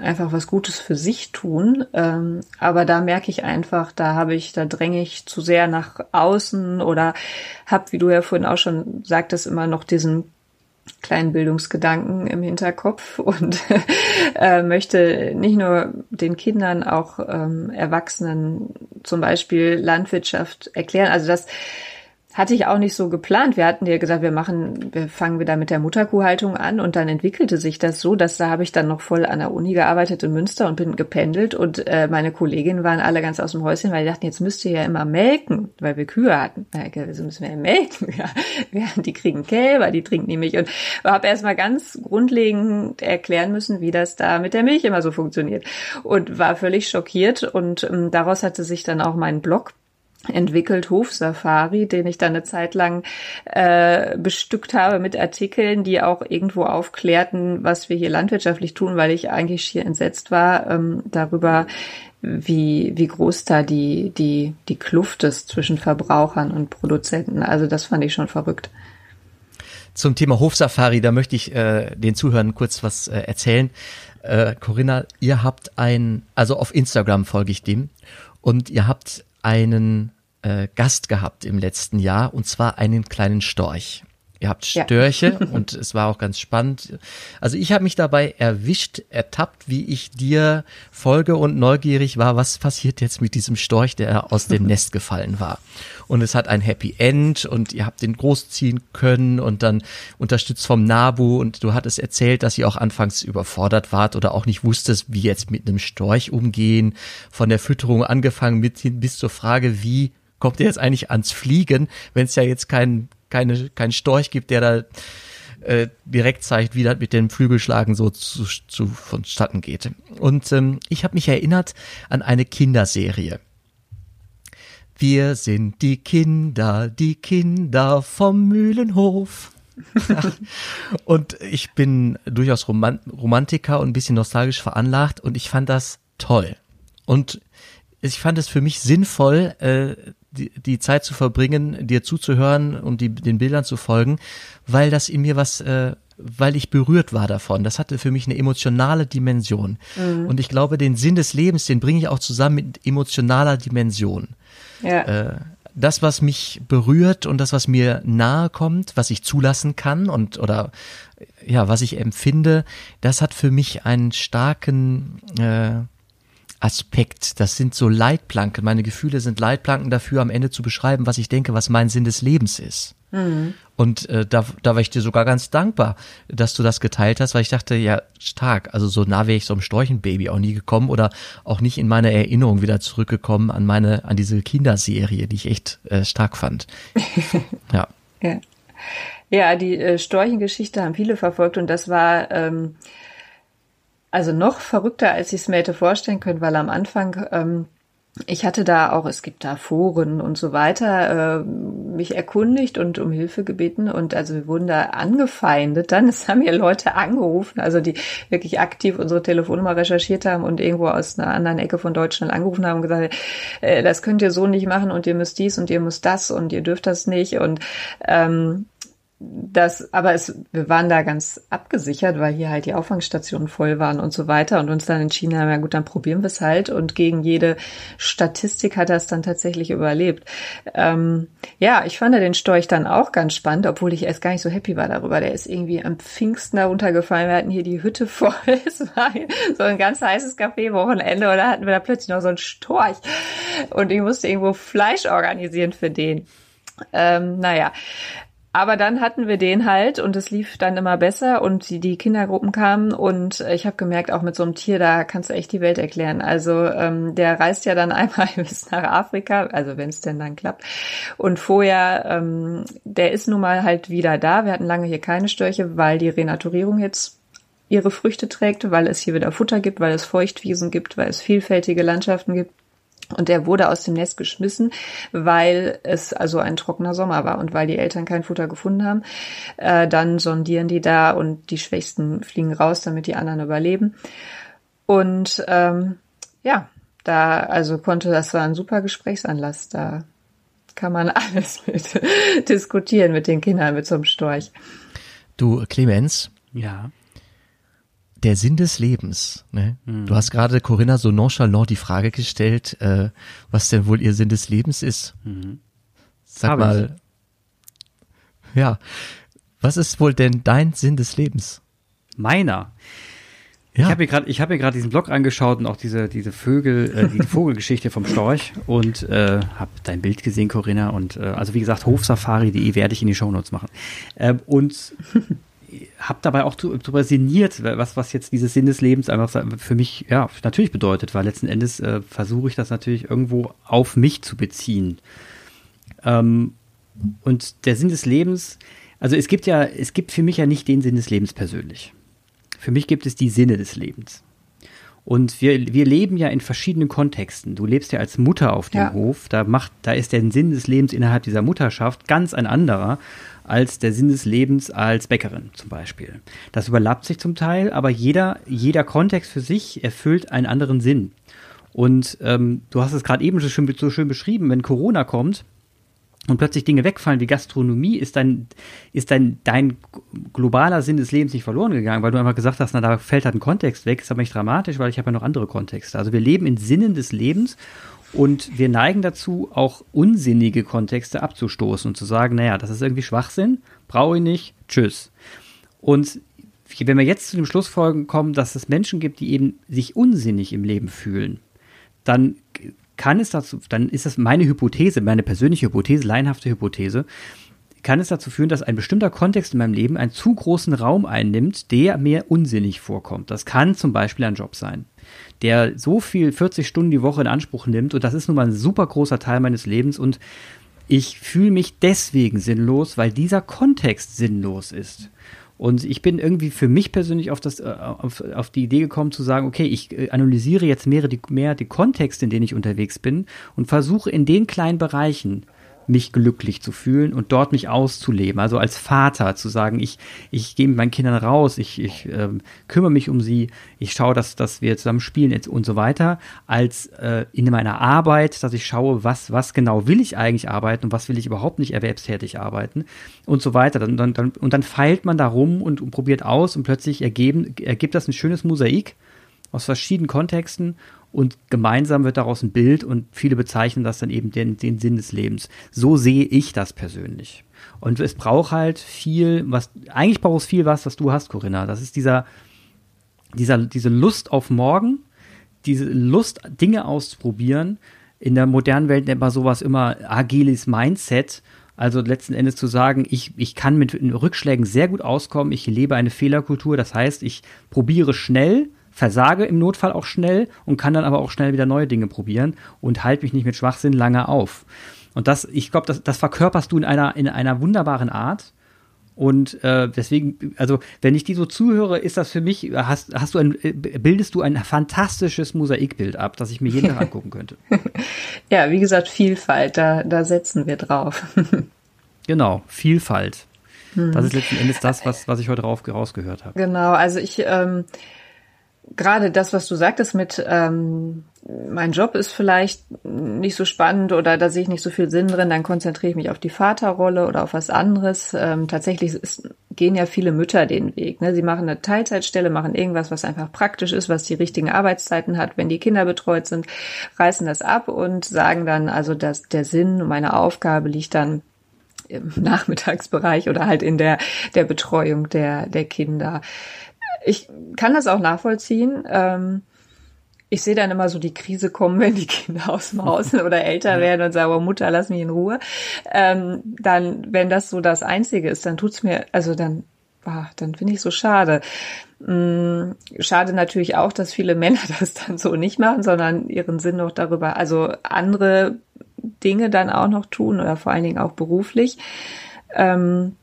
einfach was Gutes für sich tun. Ähm, aber da merke ich einfach, da habe ich, da dränge ich zu sehr nach außen oder habe, wie du ja vorhin auch schon sagtest, immer noch diesen kleinen Bildungsgedanken im Hinterkopf und äh, möchte nicht nur den Kindern, auch ähm, Erwachsenen zum Beispiel Landwirtschaft erklären. Also das hatte ich auch nicht so geplant. Wir hatten ja gesagt, wir machen, wir fangen wieder mit der Mutterkuhhaltung an und dann entwickelte sich das so, dass da habe ich dann noch voll an der Uni gearbeitet in Münster und bin gependelt und äh, meine Kolleginnen waren alle ganz aus dem Häuschen, weil die dachten, jetzt müsst ihr ja immer melken, weil wir Kühe hatten. wieso müssen wir ja melken? Ja, die kriegen Kälber, die trinken die Milch und habe erstmal ganz grundlegend erklären müssen, wie das da mit der Milch immer so funktioniert und war völlig schockiert und ähm, daraus hatte sich dann auch mein Blog entwickelt Hofsafari, den ich dann eine Zeit lang äh, bestückt habe mit Artikeln, die auch irgendwo aufklärten, was wir hier landwirtschaftlich tun, weil ich eigentlich schier entsetzt war ähm, darüber, wie, wie groß da die, die, die Kluft ist zwischen Verbrauchern und Produzenten. Also das fand ich schon verrückt. Zum Thema Hofsafari, da möchte ich äh, den Zuhörern kurz was äh, erzählen. Äh, Corinna, ihr habt ein, also auf Instagram folge ich dem, und ihr habt einen äh, Gast gehabt im letzten Jahr und zwar einen kleinen Storch. Ihr habt Störche ja. und es war auch ganz spannend. Also ich habe mich dabei erwischt, ertappt, wie ich dir folge und neugierig war, was passiert jetzt mit diesem Storch, der aus dem Nest gefallen war. Und es hat ein Happy End und ihr habt den großziehen können und dann unterstützt vom Nabu und du hattest erzählt, dass ihr auch anfangs überfordert wart oder auch nicht wusstest, wie jetzt mit einem Storch umgehen. Von der Fütterung angefangen mit hin bis zur Frage, wie kommt ihr jetzt eigentlich ans Fliegen, wenn es ja jetzt kein keine, kein Storch gibt, der da äh, direkt zeigt, wie das mit den Flügelschlagen so zu, zu vonstatten geht. Und ähm, ich habe mich erinnert an eine Kinderserie. Wir sind die Kinder, die Kinder vom Mühlenhof. und ich bin durchaus Roman Romantiker und ein bisschen nostalgisch veranlagt und ich fand das toll. Und ich fand es für mich sinnvoll, äh, die, die Zeit zu verbringen, dir zuzuhören und die, den Bildern zu folgen, weil das in mir was, äh, weil ich berührt war davon. Das hatte für mich eine emotionale Dimension. Mhm. Und ich glaube, den Sinn des Lebens, den bringe ich auch zusammen mit emotionaler Dimension. Ja. Äh, das, was mich berührt und das, was mir nahe kommt, was ich zulassen kann und oder ja, was ich empfinde, das hat für mich einen starken äh, Aspekt. Das sind so Leitplanken. Meine Gefühle sind Leitplanken dafür, am Ende zu beschreiben, was ich denke, was mein Sinn des Lebens ist. Mhm. Und äh, da, da war ich dir sogar ganz dankbar, dass du das geteilt hast, weil ich dachte, ja, stark. Also so nah wäre ich so einem Storchenbaby auch nie gekommen oder auch nicht in meine Erinnerung wieder zurückgekommen an meine, an diese Kinderserie, die ich echt äh, stark fand. ja. ja. Ja, die äh, Storchengeschichte haben viele verfolgt und das war ähm, also noch verrückter, als ich es mir hätte vorstellen können, weil am Anfang ähm, ich hatte da auch, es gibt da Foren und so weiter, äh, mich erkundigt und um Hilfe gebeten und also wir wurden da angefeindet. Dann es haben mir Leute angerufen, also die wirklich aktiv unsere Telefonnummer recherchiert haben und irgendwo aus einer anderen Ecke von Deutschland angerufen haben und gesagt, äh, das könnt ihr so nicht machen und ihr müsst dies und ihr müsst das und ihr dürft das nicht und ähm, das, aber es, wir waren da ganz abgesichert, weil hier halt die Auffangstationen voll waren und so weiter und uns dann entschieden haben, ja gut, dann probieren wir es halt und gegen jede Statistik hat er es dann tatsächlich überlebt. Ähm, ja, ich fand den Storch dann auch ganz spannend, obwohl ich erst gar nicht so happy war darüber. Der ist irgendwie am Pfingsten da runtergefallen. Wir hatten hier die Hütte voll. Es war so ein ganz heißes Kaffeewochenende und da hatten wir da plötzlich noch so einen Storch und ich musste irgendwo Fleisch organisieren für den. Ähm, naja, aber dann hatten wir den halt und es lief dann immer besser und die, die Kindergruppen kamen und ich habe gemerkt, auch mit so einem Tier, da kannst du echt die Welt erklären. Also ähm, der reist ja dann einmal bis nach Afrika, also wenn es denn dann klappt. Und vorher, ähm, der ist nun mal halt wieder da. Wir hatten lange hier keine Störche, weil die Renaturierung jetzt ihre Früchte trägt, weil es hier wieder Futter gibt, weil es Feuchtwiesen gibt, weil es vielfältige Landschaften gibt. Und der wurde aus dem Nest geschmissen, weil es also ein trockener Sommer war und weil die Eltern kein Futter gefunden haben. Äh, dann sondieren die da und die Schwächsten fliegen raus, damit die anderen überleben. Und ähm, ja, da also konnte das war ein super Gesprächsanlass. Da kann man alles mit diskutieren mit den Kindern mit so einem Storch. Du Clemens, Ja. Der Sinn des Lebens. Ne? Hm. Du hast gerade Corinna so nonchalant die Frage gestellt, äh, was denn wohl ihr Sinn des Lebens ist. Sag Hab ich. mal, ja, was ist wohl denn dein Sinn des Lebens? Meiner. Ja, Ich habe mir gerade, ich habe mir gerade diesen Blog angeschaut und auch diese diese Vögel, äh, die Vogelgeschichte vom Storch und äh, habe dein Bild gesehen, Corinna. Und äh, also wie gesagt, hofsafari.de werde ich in die Shownotes machen. Ähm, und habe dabei auch zu- darüber sinniert, was was jetzt dieses Sinn des Lebens einfach für mich ja natürlich bedeutet, weil letzten Endes äh, versuche ich das natürlich irgendwo auf mich zu beziehen. Ähm, und der Sinn des Lebens, also es gibt ja, es gibt für mich ja nicht den Sinn des Lebens persönlich. Für mich gibt es die Sinne des Lebens. Und wir, wir leben ja in verschiedenen Kontexten. Du lebst ja als Mutter auf dem Ja. Hof. Da macht, da ist der Sinn des Lebens innerhalb dieser Mutterschaft ganz ein anderer als der Sinn des Lebens als Bäckerin zum Beispiel. Das überlappt sich zum Teil, aber jeder, jeder Kontext für sich erfüllt einen anderen Sinn. Und ähm, du hast es gerade eben so schön, so schön beschrieben, wenn Corona kommt, und plötzlich Dinge wegfallen wie Gastronomie, ist dein, ist dein, dein globaler Sinn des Lebens nicht verloren gegangen, weil du einfach gesagt hast, na, da fällt halt ein Kontext weg, ist aber nicht dramatisch, weil ich habe ja noch andere Kontexte. Also wir leben in Sinnen des Lebens und wir neigen dazu, auch unsinnige Kontexte abzustoßen und zu sagen, naja, das ist irgendwie Schwachsinn, brauche ich nicht, tschüss. Und wenn wir jetzt zu dem Schlussfolgen kommen, dass es Menschen gibt, die eben sich unsinnig im Leben fühlen, dann kann es dazu, dann ist das meine Hypothese, meine persönliche Hypothese, laienhafte Hypothese, kann es dazu führen, dass ein bestimmter Kontext in meinem Leben einen zu großen Raum einnimmt, der mir unsinnig vorkommt. Das kann zum Beispiel ein Job sein, der so viel 40 Stunden die Woche in Anspruch nimmt und das ist nun mal ein super großer Teil meines Lebens und ich fühle mich deswegen sinnlos, weil dieser Kontext sinnlos ist. Und ich bin irgendwie für mich persönlich auf, das, äh, auf, auf die Idee gekommen zu sagen, okay, ich äh, analysiere jetzt mehr die, mehr die Kontexte, in denen ich unterwegs bin und versuche in den kleinen Bereichen mich glücklich zu fühlen und dort mich auszuleben. Also als Vater zu sagen, ich, ich gehe mit meinen Kindern raus, ich, ich ähm, kümmere mich um sie, ich schaue, dass, dass wir zusammen spielen und so weiter, als äh, in meiner Arbeit, dass ich schaue, was, was genau will ich eigentlich arbeiten und was will ich überhaupt nicht erwerbstätig arbeiten und so weiter. Dann, dann, dann, und dann feilt man da rum und, und probiert aus und plötzlich ergeben, ergibt das ein schönes Mosaik aus verschiedenen Kontexten und gemeinsam wird daraus ein Bild und viele bezeichnen das dann eben den, den Sinn des Lebens. So sehe ich das persönlich. Und es braucht halt viel, was, eigentlich braucht es viel was, was du hast, Corinna. Das ist dieser, dieser, diese Lust auf morgen, diese Lust, Dinge auszuprobieren. In der modernen Welt nennt man sowas immer agiles Mindset. Also letzten Endes zu sagen, ich, ich kann mit Rückschlägen sehr gut auskommen, ich lebe eine Fehlerkultur, das heißt, ich probiere schnell, versage im Notfall auch schnell und kann dann aber auch schnell wieder neue Dinge probieren und halte mich nicht mit Schwachsinn lange auf. Und das, ich glaube, das, das verkörperst du in einer, in einer wunderbaren Art. Und äh, deswegen, also wenn ich die so zuhöre, ist das für mich, hast, hast du ein, äh, bildest du ein fantastisches Mosaikbild ab, das ich mir jeden Tag angucken könnte. Ja, wie gesagt, Vielfalt, da, da setzen wir drauf. Genau, Vielfalt. Das ist letzten Endes das, was, was ich heute rauf, rausgehört habe. Genau, also ich, ähm, gerade das, was du sagtest mit ähm, mein Job ist vielleicht nicht so spannend oder da sehe ich nicht so viel Sinn drin, dann konzentriere ich mich auf die Vaterrolle oder auf was anderes. Ähm, tatsächlich ist, gehen ja viele Mütter den Weg. Ne? Sie machen eine Teilzeitstelle, machen irgendwas, was einfach praktisch ist, was die richtigen Arbeitszeiten hat, wenn die Kinder betreut sind, reißen das ab und sagen dann, also dass der Sinn und meine Aufgabe liegt dann im Nachmittagsbereich oder halt in der, der Betreuung der, der Kinder. Ich kann das auch nachvollziehen. Ähm, ich sehe dann immer so die Krise kommen, wenn die Kinder aus dem Haus sind oder älter werden und sagen, oh Mutter, lass mich in Ruhe. Ähm, dann, wenn das so das Einzige ist, dann tut's mir, also dann, ah, dann finde ich so schade. Mm, schade natürlich auch, dass viele Männer das dann so nicht machen, sondern ihren Sinn noch darüber, also andere Dinge dann auch noch tun oder vor allen Dingen auch beruflich. Ähm,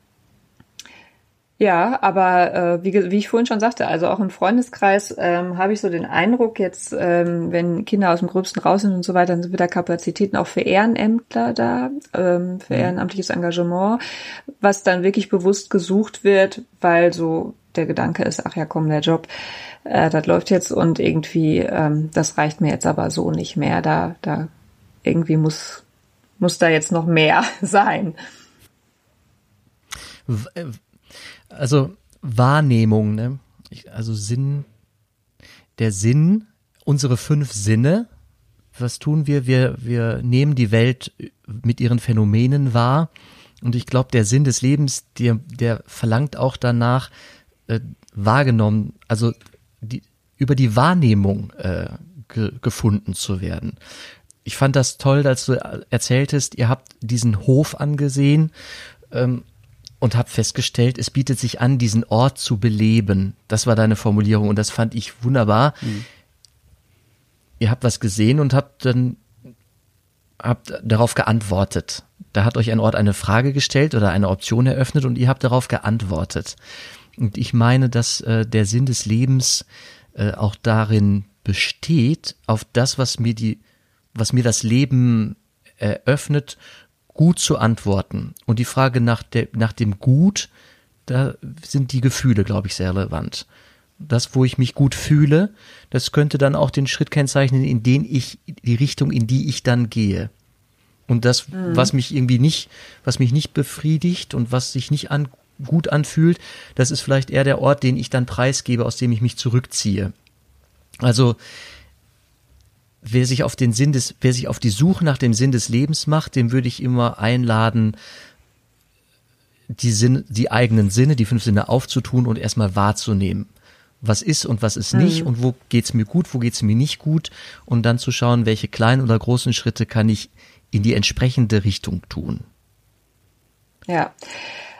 ja, aber äh, wie, wie ich vorhin schon sagte, also auch im Freundeskreis ähm, habe ich so den Eindruck, jetzt, ähm, wenn Kinder aus dem Gröbsten raus sind und so weiter, dann sind wieder Kapazitäten auch für Ehrenämtler da, ähm, für mhm. ehrenamtliches Engagement, was dann wirklich bewusst gesucht wird, weil so der Gedanke ist, ach ja, komm, der Job, äh, das läuft jetzt und irgendwie, ähm, das reicht mir jetzt aber so nicht mehr. Da, da irgendwie muss, muss da jetzt noch mehr sein. Äh, also Wahrnehmung, ne? also Sinn, der Sinn, unsere fünf Sinne, was tun wir? Wir, wir nehmen die Welt mit ihren Phänomenen wahr. Und ich glaube, der Sinn des Lebens, der, der verlangt auch danach, äh, wahrgenommen, also die, über die Wahrnehmung äh, ge, gefunden zu werden. Ich fand das toll, als du erzähltest, ihr habt diesen Hof angesehen. Ähm, und habe festgestellt, es bietet sich an, diesen Ort zu beleben. Das war deine Formulierung und das fand ich wunderbar. Mhm. Ihr habt was gesehen und habt dann habt darauf geantwortet. Da hat euch ein Ort eine Frage gestellt oder eine Option eröffnet und ihr habt darauf geantwortet. Und ich meine, dass äh, der Sinn des Lebens äh, auch darin besteht, auf das, was mir die, was mir das Leben eröffnet, gut zu antworten. Und die Frage nach, der, nach dem Gut, da sind die Gefühle, glaube ich, sehr relevant. Das, wo ich mich gut fühle, das könnte dann auch den Schritt kennzeichnen, in den ich, die Richtung, in die ich dann gehe. Und das, mhm. was mich irgendwie nicht, was mich nicht befriedigt und was sich nicht an, gut anfühlt, das ist vielleicht eher der Ort, den ich dann preisgebe, aus dem ich mich zurückziehe. Also, wer sich auf den Sinn des, wer sich auf die Suche nach dem Sinn des Lebens macht, dem würde ich immer einladen, die Sinn, die eigenen Sinne, die fünf Sinne aufzutun und erstmal wahrzunehmen. Was ist und was ist nicht mhm. und wo geht's mir gut, wo geht's mir nicht gut und dann zu schauen, welche kleinen oder großen Schritte kann ich in die entsprechende Richtung tun. Ja.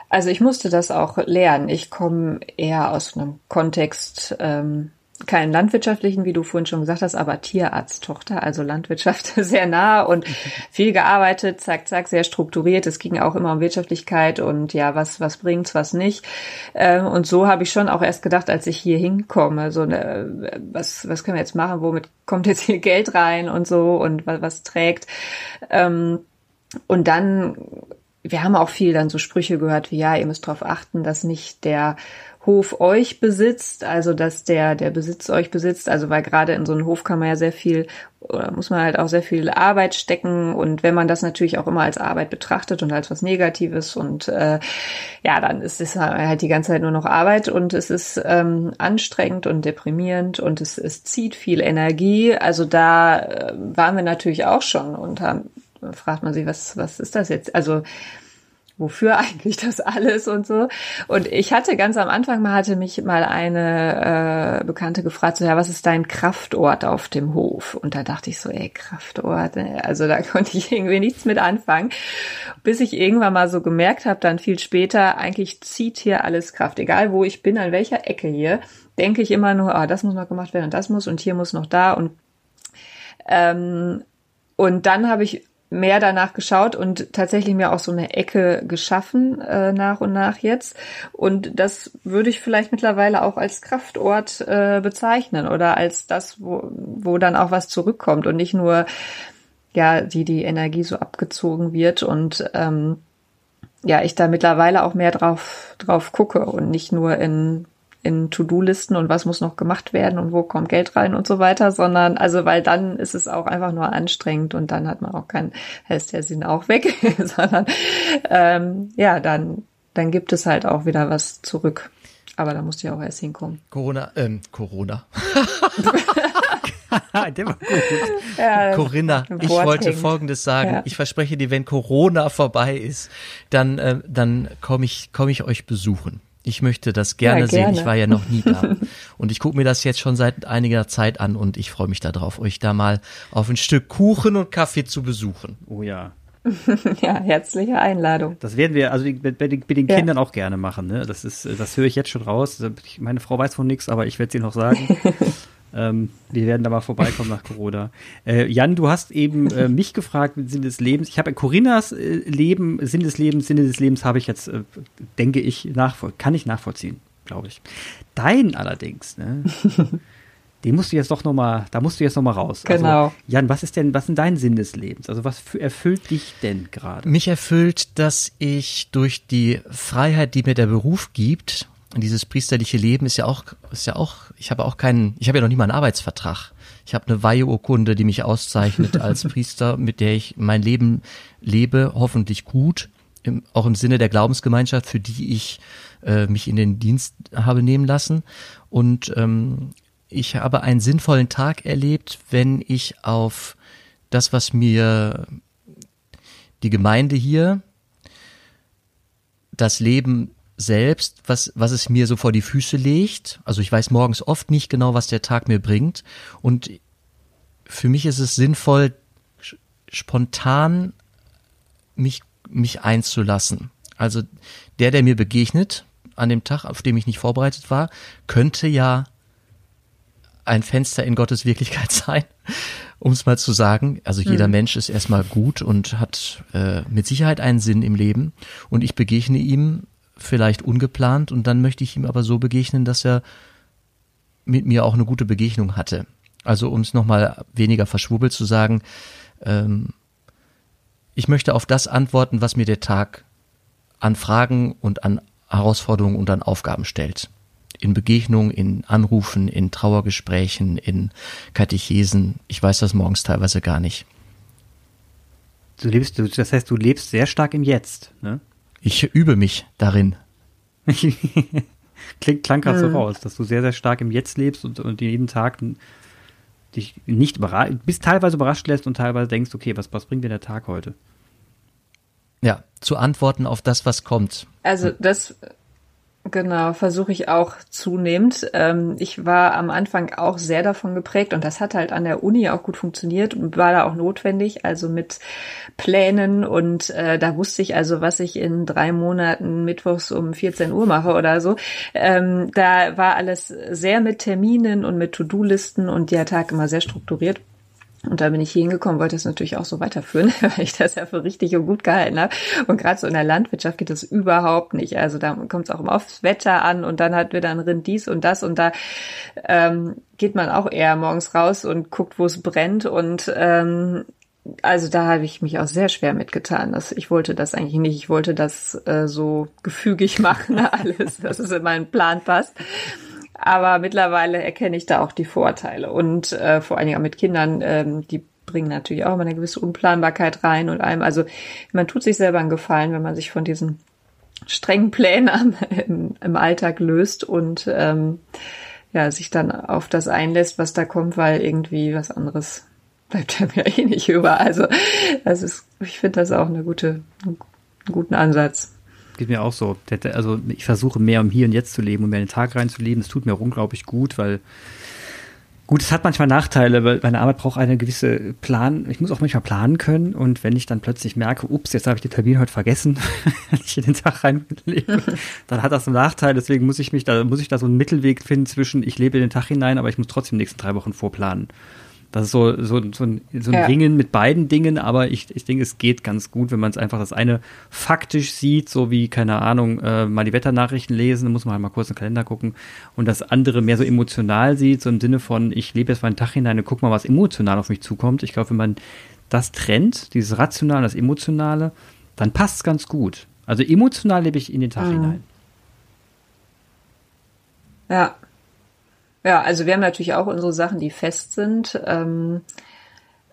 Also ich musste das auch lernen. Ich komme eher aus einem Kontext, ähm, keinen landwirtschaftlichen, wie du vorhin schon gesagt hast, aber Tierarzttochter, also Landwirtschaft sehr nah und viel gearbeitet, zack, zack, sehr strukturiert. Es ging auch immer um Wirtschaftlichkeit und ja, was, was bringt's, was nicht. Ähm, und so habe ich schon auch erst gedacht, als ich hier hinkomme, so was, was können wir jetzt machen, womit kommt jetzt hier Geld rein und so und was, was trägt. Ähm, und dann wir haben auch viel dann so Sprüche gehört wie, ja, ihr müsst darauf achten, dass nicht der Hof euch besitzt, also dass der, der Besitz euch besitzt, also weil gerade in so einem Hof kann man ja sehr viel, oder muss man halt auch sehr viel Arbeit stecken und wenn man das natürlich auch immer als Arbeit betrachtet und als was Negatives und äh, ja, dann ist es halt die ganze Zeit nur noch Arbeit und es ist ähm, anstrengend und deprimierend und es, es zieht viel Energie, also da äh, waren wir natürlich auch schon und haben, fragt man sich, was, was ist das jetzt? Also wofür eigentlich das alles und so. Und ich hatte ganz am Anfang mal hatte mich mal eine äh, Bekannte gefragt, so ja, was ist dein Kraftort auf dem Hof? Und da dachte ich so, ey, Kraftort, ne? also da konnte ich irgendwie nichts mit anfangen, bis ich irgendwann mal so gemerkt habe, dann viel später, eigentlich zieht hier alles Kraft, egal wo ich bin, an welcher Ecke hier, denke ich immer nur, ah, das muss noch gemacht werden und das muss und hier muss noch da und ähm, und dann habe ich mehr danach geschaut und tatsächlich mir auch so eine Ecke geschaffen äh, nach und nach jetzt. Und das würde ich vielleicht mittlerweile auch als Kraftort äh, bezeichnen oder als das, wo, wo dann auch was zurückkommt und nicht nur ja die die Energie so abgezogen wird und ähm, ja ich da mittlerweile auch mehr drauf drauf gucke und nicht nur in in To-Do-Listen und was muss noch gemacht werden und wo kommt Geld rein und so weiter, sondern also weil dann ist es auch einfach nur anstrengend und dann hat man auch keinen, ist der Sinn auch weg, sondern ähm, ja, dann, dann gibt es halt auch wieder was zurück. Aber da musst du ja auch erst hinkommen. Corona, ähm, Corona. Der war gut. Ja, Corinna, ich wollte hängt. Folgendes sagen. Ja. Ich verspreche dir, wenn Corona vorbei ist, dann, äh, dann komme ich, komme ich euch besuchen. Ich möchte das gerne, Ja, sehen. gerne. Ich war ja noch nie da. und ich gucke mir das jetzt schon seit einiger Zeit an und ich freue mich darauf, euch da mal auf ein Stück Kuchen und Kaffee zu besuchen. Oh ja. Ja, herzliche Einladung. Das werden wir also die- bei, bei den, den Ja. Kindern auch gerne machen. Ne? Das ist, das höre ich jetzt schon raus. Meine Frau weiß von nichts, aber ich werde sie noch sagen. ähm, wir werden da mal vorbeikommen nach Corona. Äh, Jan, du hast eben äh, mich gefragt mit Sinn des Lebens. Ich habe Corinnas äh, Leben, Sinn des Lebens, Sinne des Lebens habe ich jetzt, äh, denke ich, nachvoll kann ich nachvollziehen, glaube ich. Dein allerdings, ne? Den musst du jetzt doch noch mal, da musst du jetzt noch mal raus. Genau. Also, Jan, was ist denn, was ist dein Sinn des Lebens? Also was erfüllt dich denn gerade? Mich erfüllt, dass ich durch die Freiheit, die mir der Beruf gibt, dieses priesterliche Leben ist ja auch, ist ja auch, ich habe auch keinen, ich habe ja noch nie mal einen Arbeitsvertrag. Ich habe eine Weiheurkunde, die mich auszeichnet als Priester, mit der ich mein Leben lebe, hoffentlich gut, im, auch im Sinne der Glaubensgemeinschaft, für die ich äh, mich in den Dienst habe nehmen lassen. Und ähm, ich habe einen sinnvollen Tag erlebt, wenn ich auf das, was mir die Gemeinde hier, das Leben selbst, was, was es mir so vor die Füße legt. Also ich weiß morgens oft nicht genau, was der Tag mir bringt. Und für mich ist es sinnvoll, spontan mich, mich einzulassen. Also der, der mir begegnet an dem Tag, auf dem ich nicht vorbereitet war, könnte ja ein Fenster in Gottes Wirklichkeit sein, um es mal zu sagen. Also jeder Mensch ist erstmal gut und hat äh, mit Sicherheit einen Sinn im Leben. Und ich begegne ihm vielleicht ungeplant und dann möchte ich ihm aber so begegnen, dass er mit mir auch eine gute Begegnung hatte. Also um es nochmal weniger verschwurbelt zu sagen, ähm, ich möchte auf das antworten, was mir der Tag an Fragen und an Herausforderungen und an Aufgaben stellt. In Begegnungen, in Anrufen, in Trauergesprächen, in Katechesen. Ich weiß das morgens teilweise gar nicht. Du lebst, das heißt, du lebst sehr stark im Jetzt, ne? Ich übe mich darin. Klingt, klang gerade so raus, dass du sehr, sehr stark im Jetzt lebst und, und jeden Tag dich nicht überrascht, bis teilweise überrascht lässt und teilweise denkst, okay, was, was bringt dir der Tag heute? Ja, zu antworten auf das, was kommt. Also das genau versuche ich auch zunehmend. Ähm, ich war am Anfang auch sehr davon geprägt und das hat halt an der Uni auch gut funktioniert und war da auch notwendig, also mit Plänen und äh, da wusste ich also, was ich in drei Monaten mittwochs um 14 Uhr mache oder so. Ähm, da war alles sehr mit Terminen und mit To-Do-Listen und der Tag immer sehr strukturiert. Und da bin ich hingekommen, wollte es natürlich auch so weiterführen, weil ich das ja für richtig und gut gehalten habe. Und gerade so in der Landwirtschaft geht das überhaupt nicht. Also da kommt es auch immer aufs Wetter an und dann hat wieder ein Rind dies und das und da ähm, geht man auch eher morgens raus und guckt, wo es brennt. Und ähm, also da habe ich mich auch sehr schwer mitgetan. Das, ich wollte das eigentlich nicht. Ich wollte das äh, so gefügig machen, alles, dass es in meinen Plan passt. Aber mittlerweile erkenne ich da auch die Vorteile. Und äh, vor allen Dingen auch mit Kindern, ähm, die bringen natürlich auch immer eine gewisse Unplanbarkeit rein und allem. Also man tut sich selber einen Gefallen, wenn man sich von diesen strengen Plänen am, im, im Alltag löst und ähm, ja, sich dann auf das einlässt, was da kommt, weil irgendwie was anderes bleibt einem ja eh nicht über. Also das ist, ich finde das auch eine gute, einen guten Ansatz. Geht mir auch so. Also ich versuche mehr im Hier und Jetzt zu leben und mehr in den Tag reinzuleben. Es tut mir auch unglaublich gut, weil gut, es hat manchmal Nachteile, weil meine Arbeit braucht eine gewisse Plan. Ich muss auch manchmal planen können und wenn ich dann plötzlich merke, ups, jetzt habe ich den Termin heute vergessen, wenn ich in den Tag reinlebe, dann hat das einen Nachteil. Deswegen muss ich mich da muss ich da so einen Mittelweg finden zwischen ich lebe in den Tag hinein, aber ich muss trotzdem die nächsten drei Wochen vorplanen. Das ist so, so, so ein, so ein Ja. Ringen mit beiden Dingen, aber ich, ich denke, es geht ganz gut, wenn man es einfach das eine faktisch sieht, so wie, keine Ahnung, äh, mal die Wetternachrichten lesen, dann muss man halt mal kurz in den Kalender gucken und das andere mehr so emotional sieht, so im Sinne von, ich lebe jetzt mal einen Tag hinein und guck mal, was emotional auf mich zukommt. Ich glaube, wenn man das trennt, dieses Rationale das Emotionale, dann passt es ganz gut. Also emotional lebe ich in den Tag Mhm. hinein. Ja. Ja, also wir haben natürlich auch unsere Sachen, die fest sind. Ähm,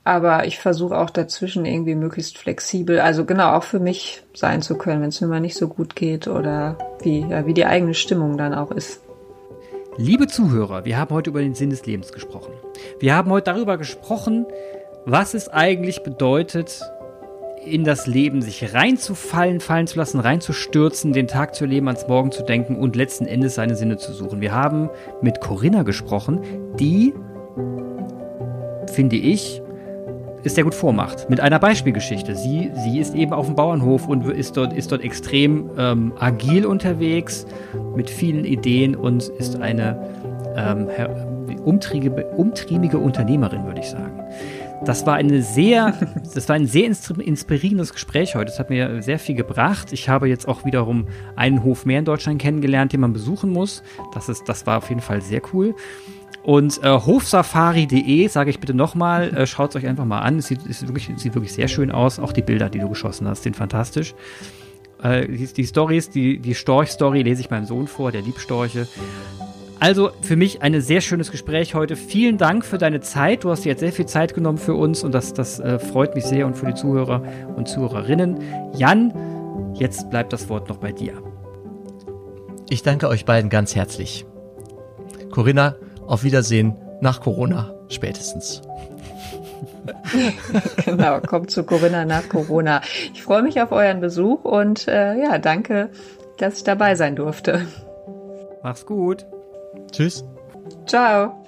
aber ich versuche auch dazwischen irgendwie möglichst flexibel, also genau auch für mich sein zu können, wenn es mir mal nicht so gut geht oder wie, ja, wie die eigene Stimmung dann auch ist. Liebe Zuhörer, wir haben heute über den Sinn des Lebens gesprochen. Wir haben heute darüber gesprochen, was es eigentlich bedeutet, in das Leben sich reinzufallen, fallen zu lassen, reinzustürzen, den Tag zu leben, ans Morgen zu denken und letzten Endes seine Sinne zu suchen. Wir haben mit Corinna gesprochen, die, finde ich, es sehr gut vormacht. Mit einer Beispielgeschichte. Sie, sie ist eben auf dem Bauernhof und ist dort, ist dort extrem ähm, agil unterwegs, mit vielen Ideen und ist eine ähm, umtriebige, umtriebige Unternehmerin, würde ich sagen. Das war eine sehr, das war ein sehr inspirierendes Gespräch heute. Das hat mir sehr viel gebracht. Ich habe jetzt auch wiederum einen Hof mehr in Deutschland kennengelernt, den man besuchen muss. Das ist, das war auf jeden Fall sehr cool. Und äh, hofsafari.de, sage ich bitte nochmal, äh, schaut es euch einfach mal an. Es sieht, es wirklich, sieht wirklich sehr schön aus. Auch die Bilder, die du geschossen hast, sind fantastisch. Äh, die, die Stories, die, die Storch-Story lese ich meinem Sohn vor, der liebt Storche. Also für mich ein sehr schönes Gespräch heute. Vielen Dank für deine Zeit. Du hast dir jetzt sehr viel Zeit genommen für uns und das, das äh, freut mich sehr und für die Zuhörer und Zuhörerinnen. Jan, jetzt bleibt das Wort noch bei dir. Ich danke euch beiden ganz herzlich. Corinna, auf Wiedersehen nach Corona spätestens. genau, kommt zu Corinna nach Corona. Ich freue mich auf euren Besuch und äh, ja, danke, dass ich dabei sein durfte. Mach's gut. Tschüss. Ciao.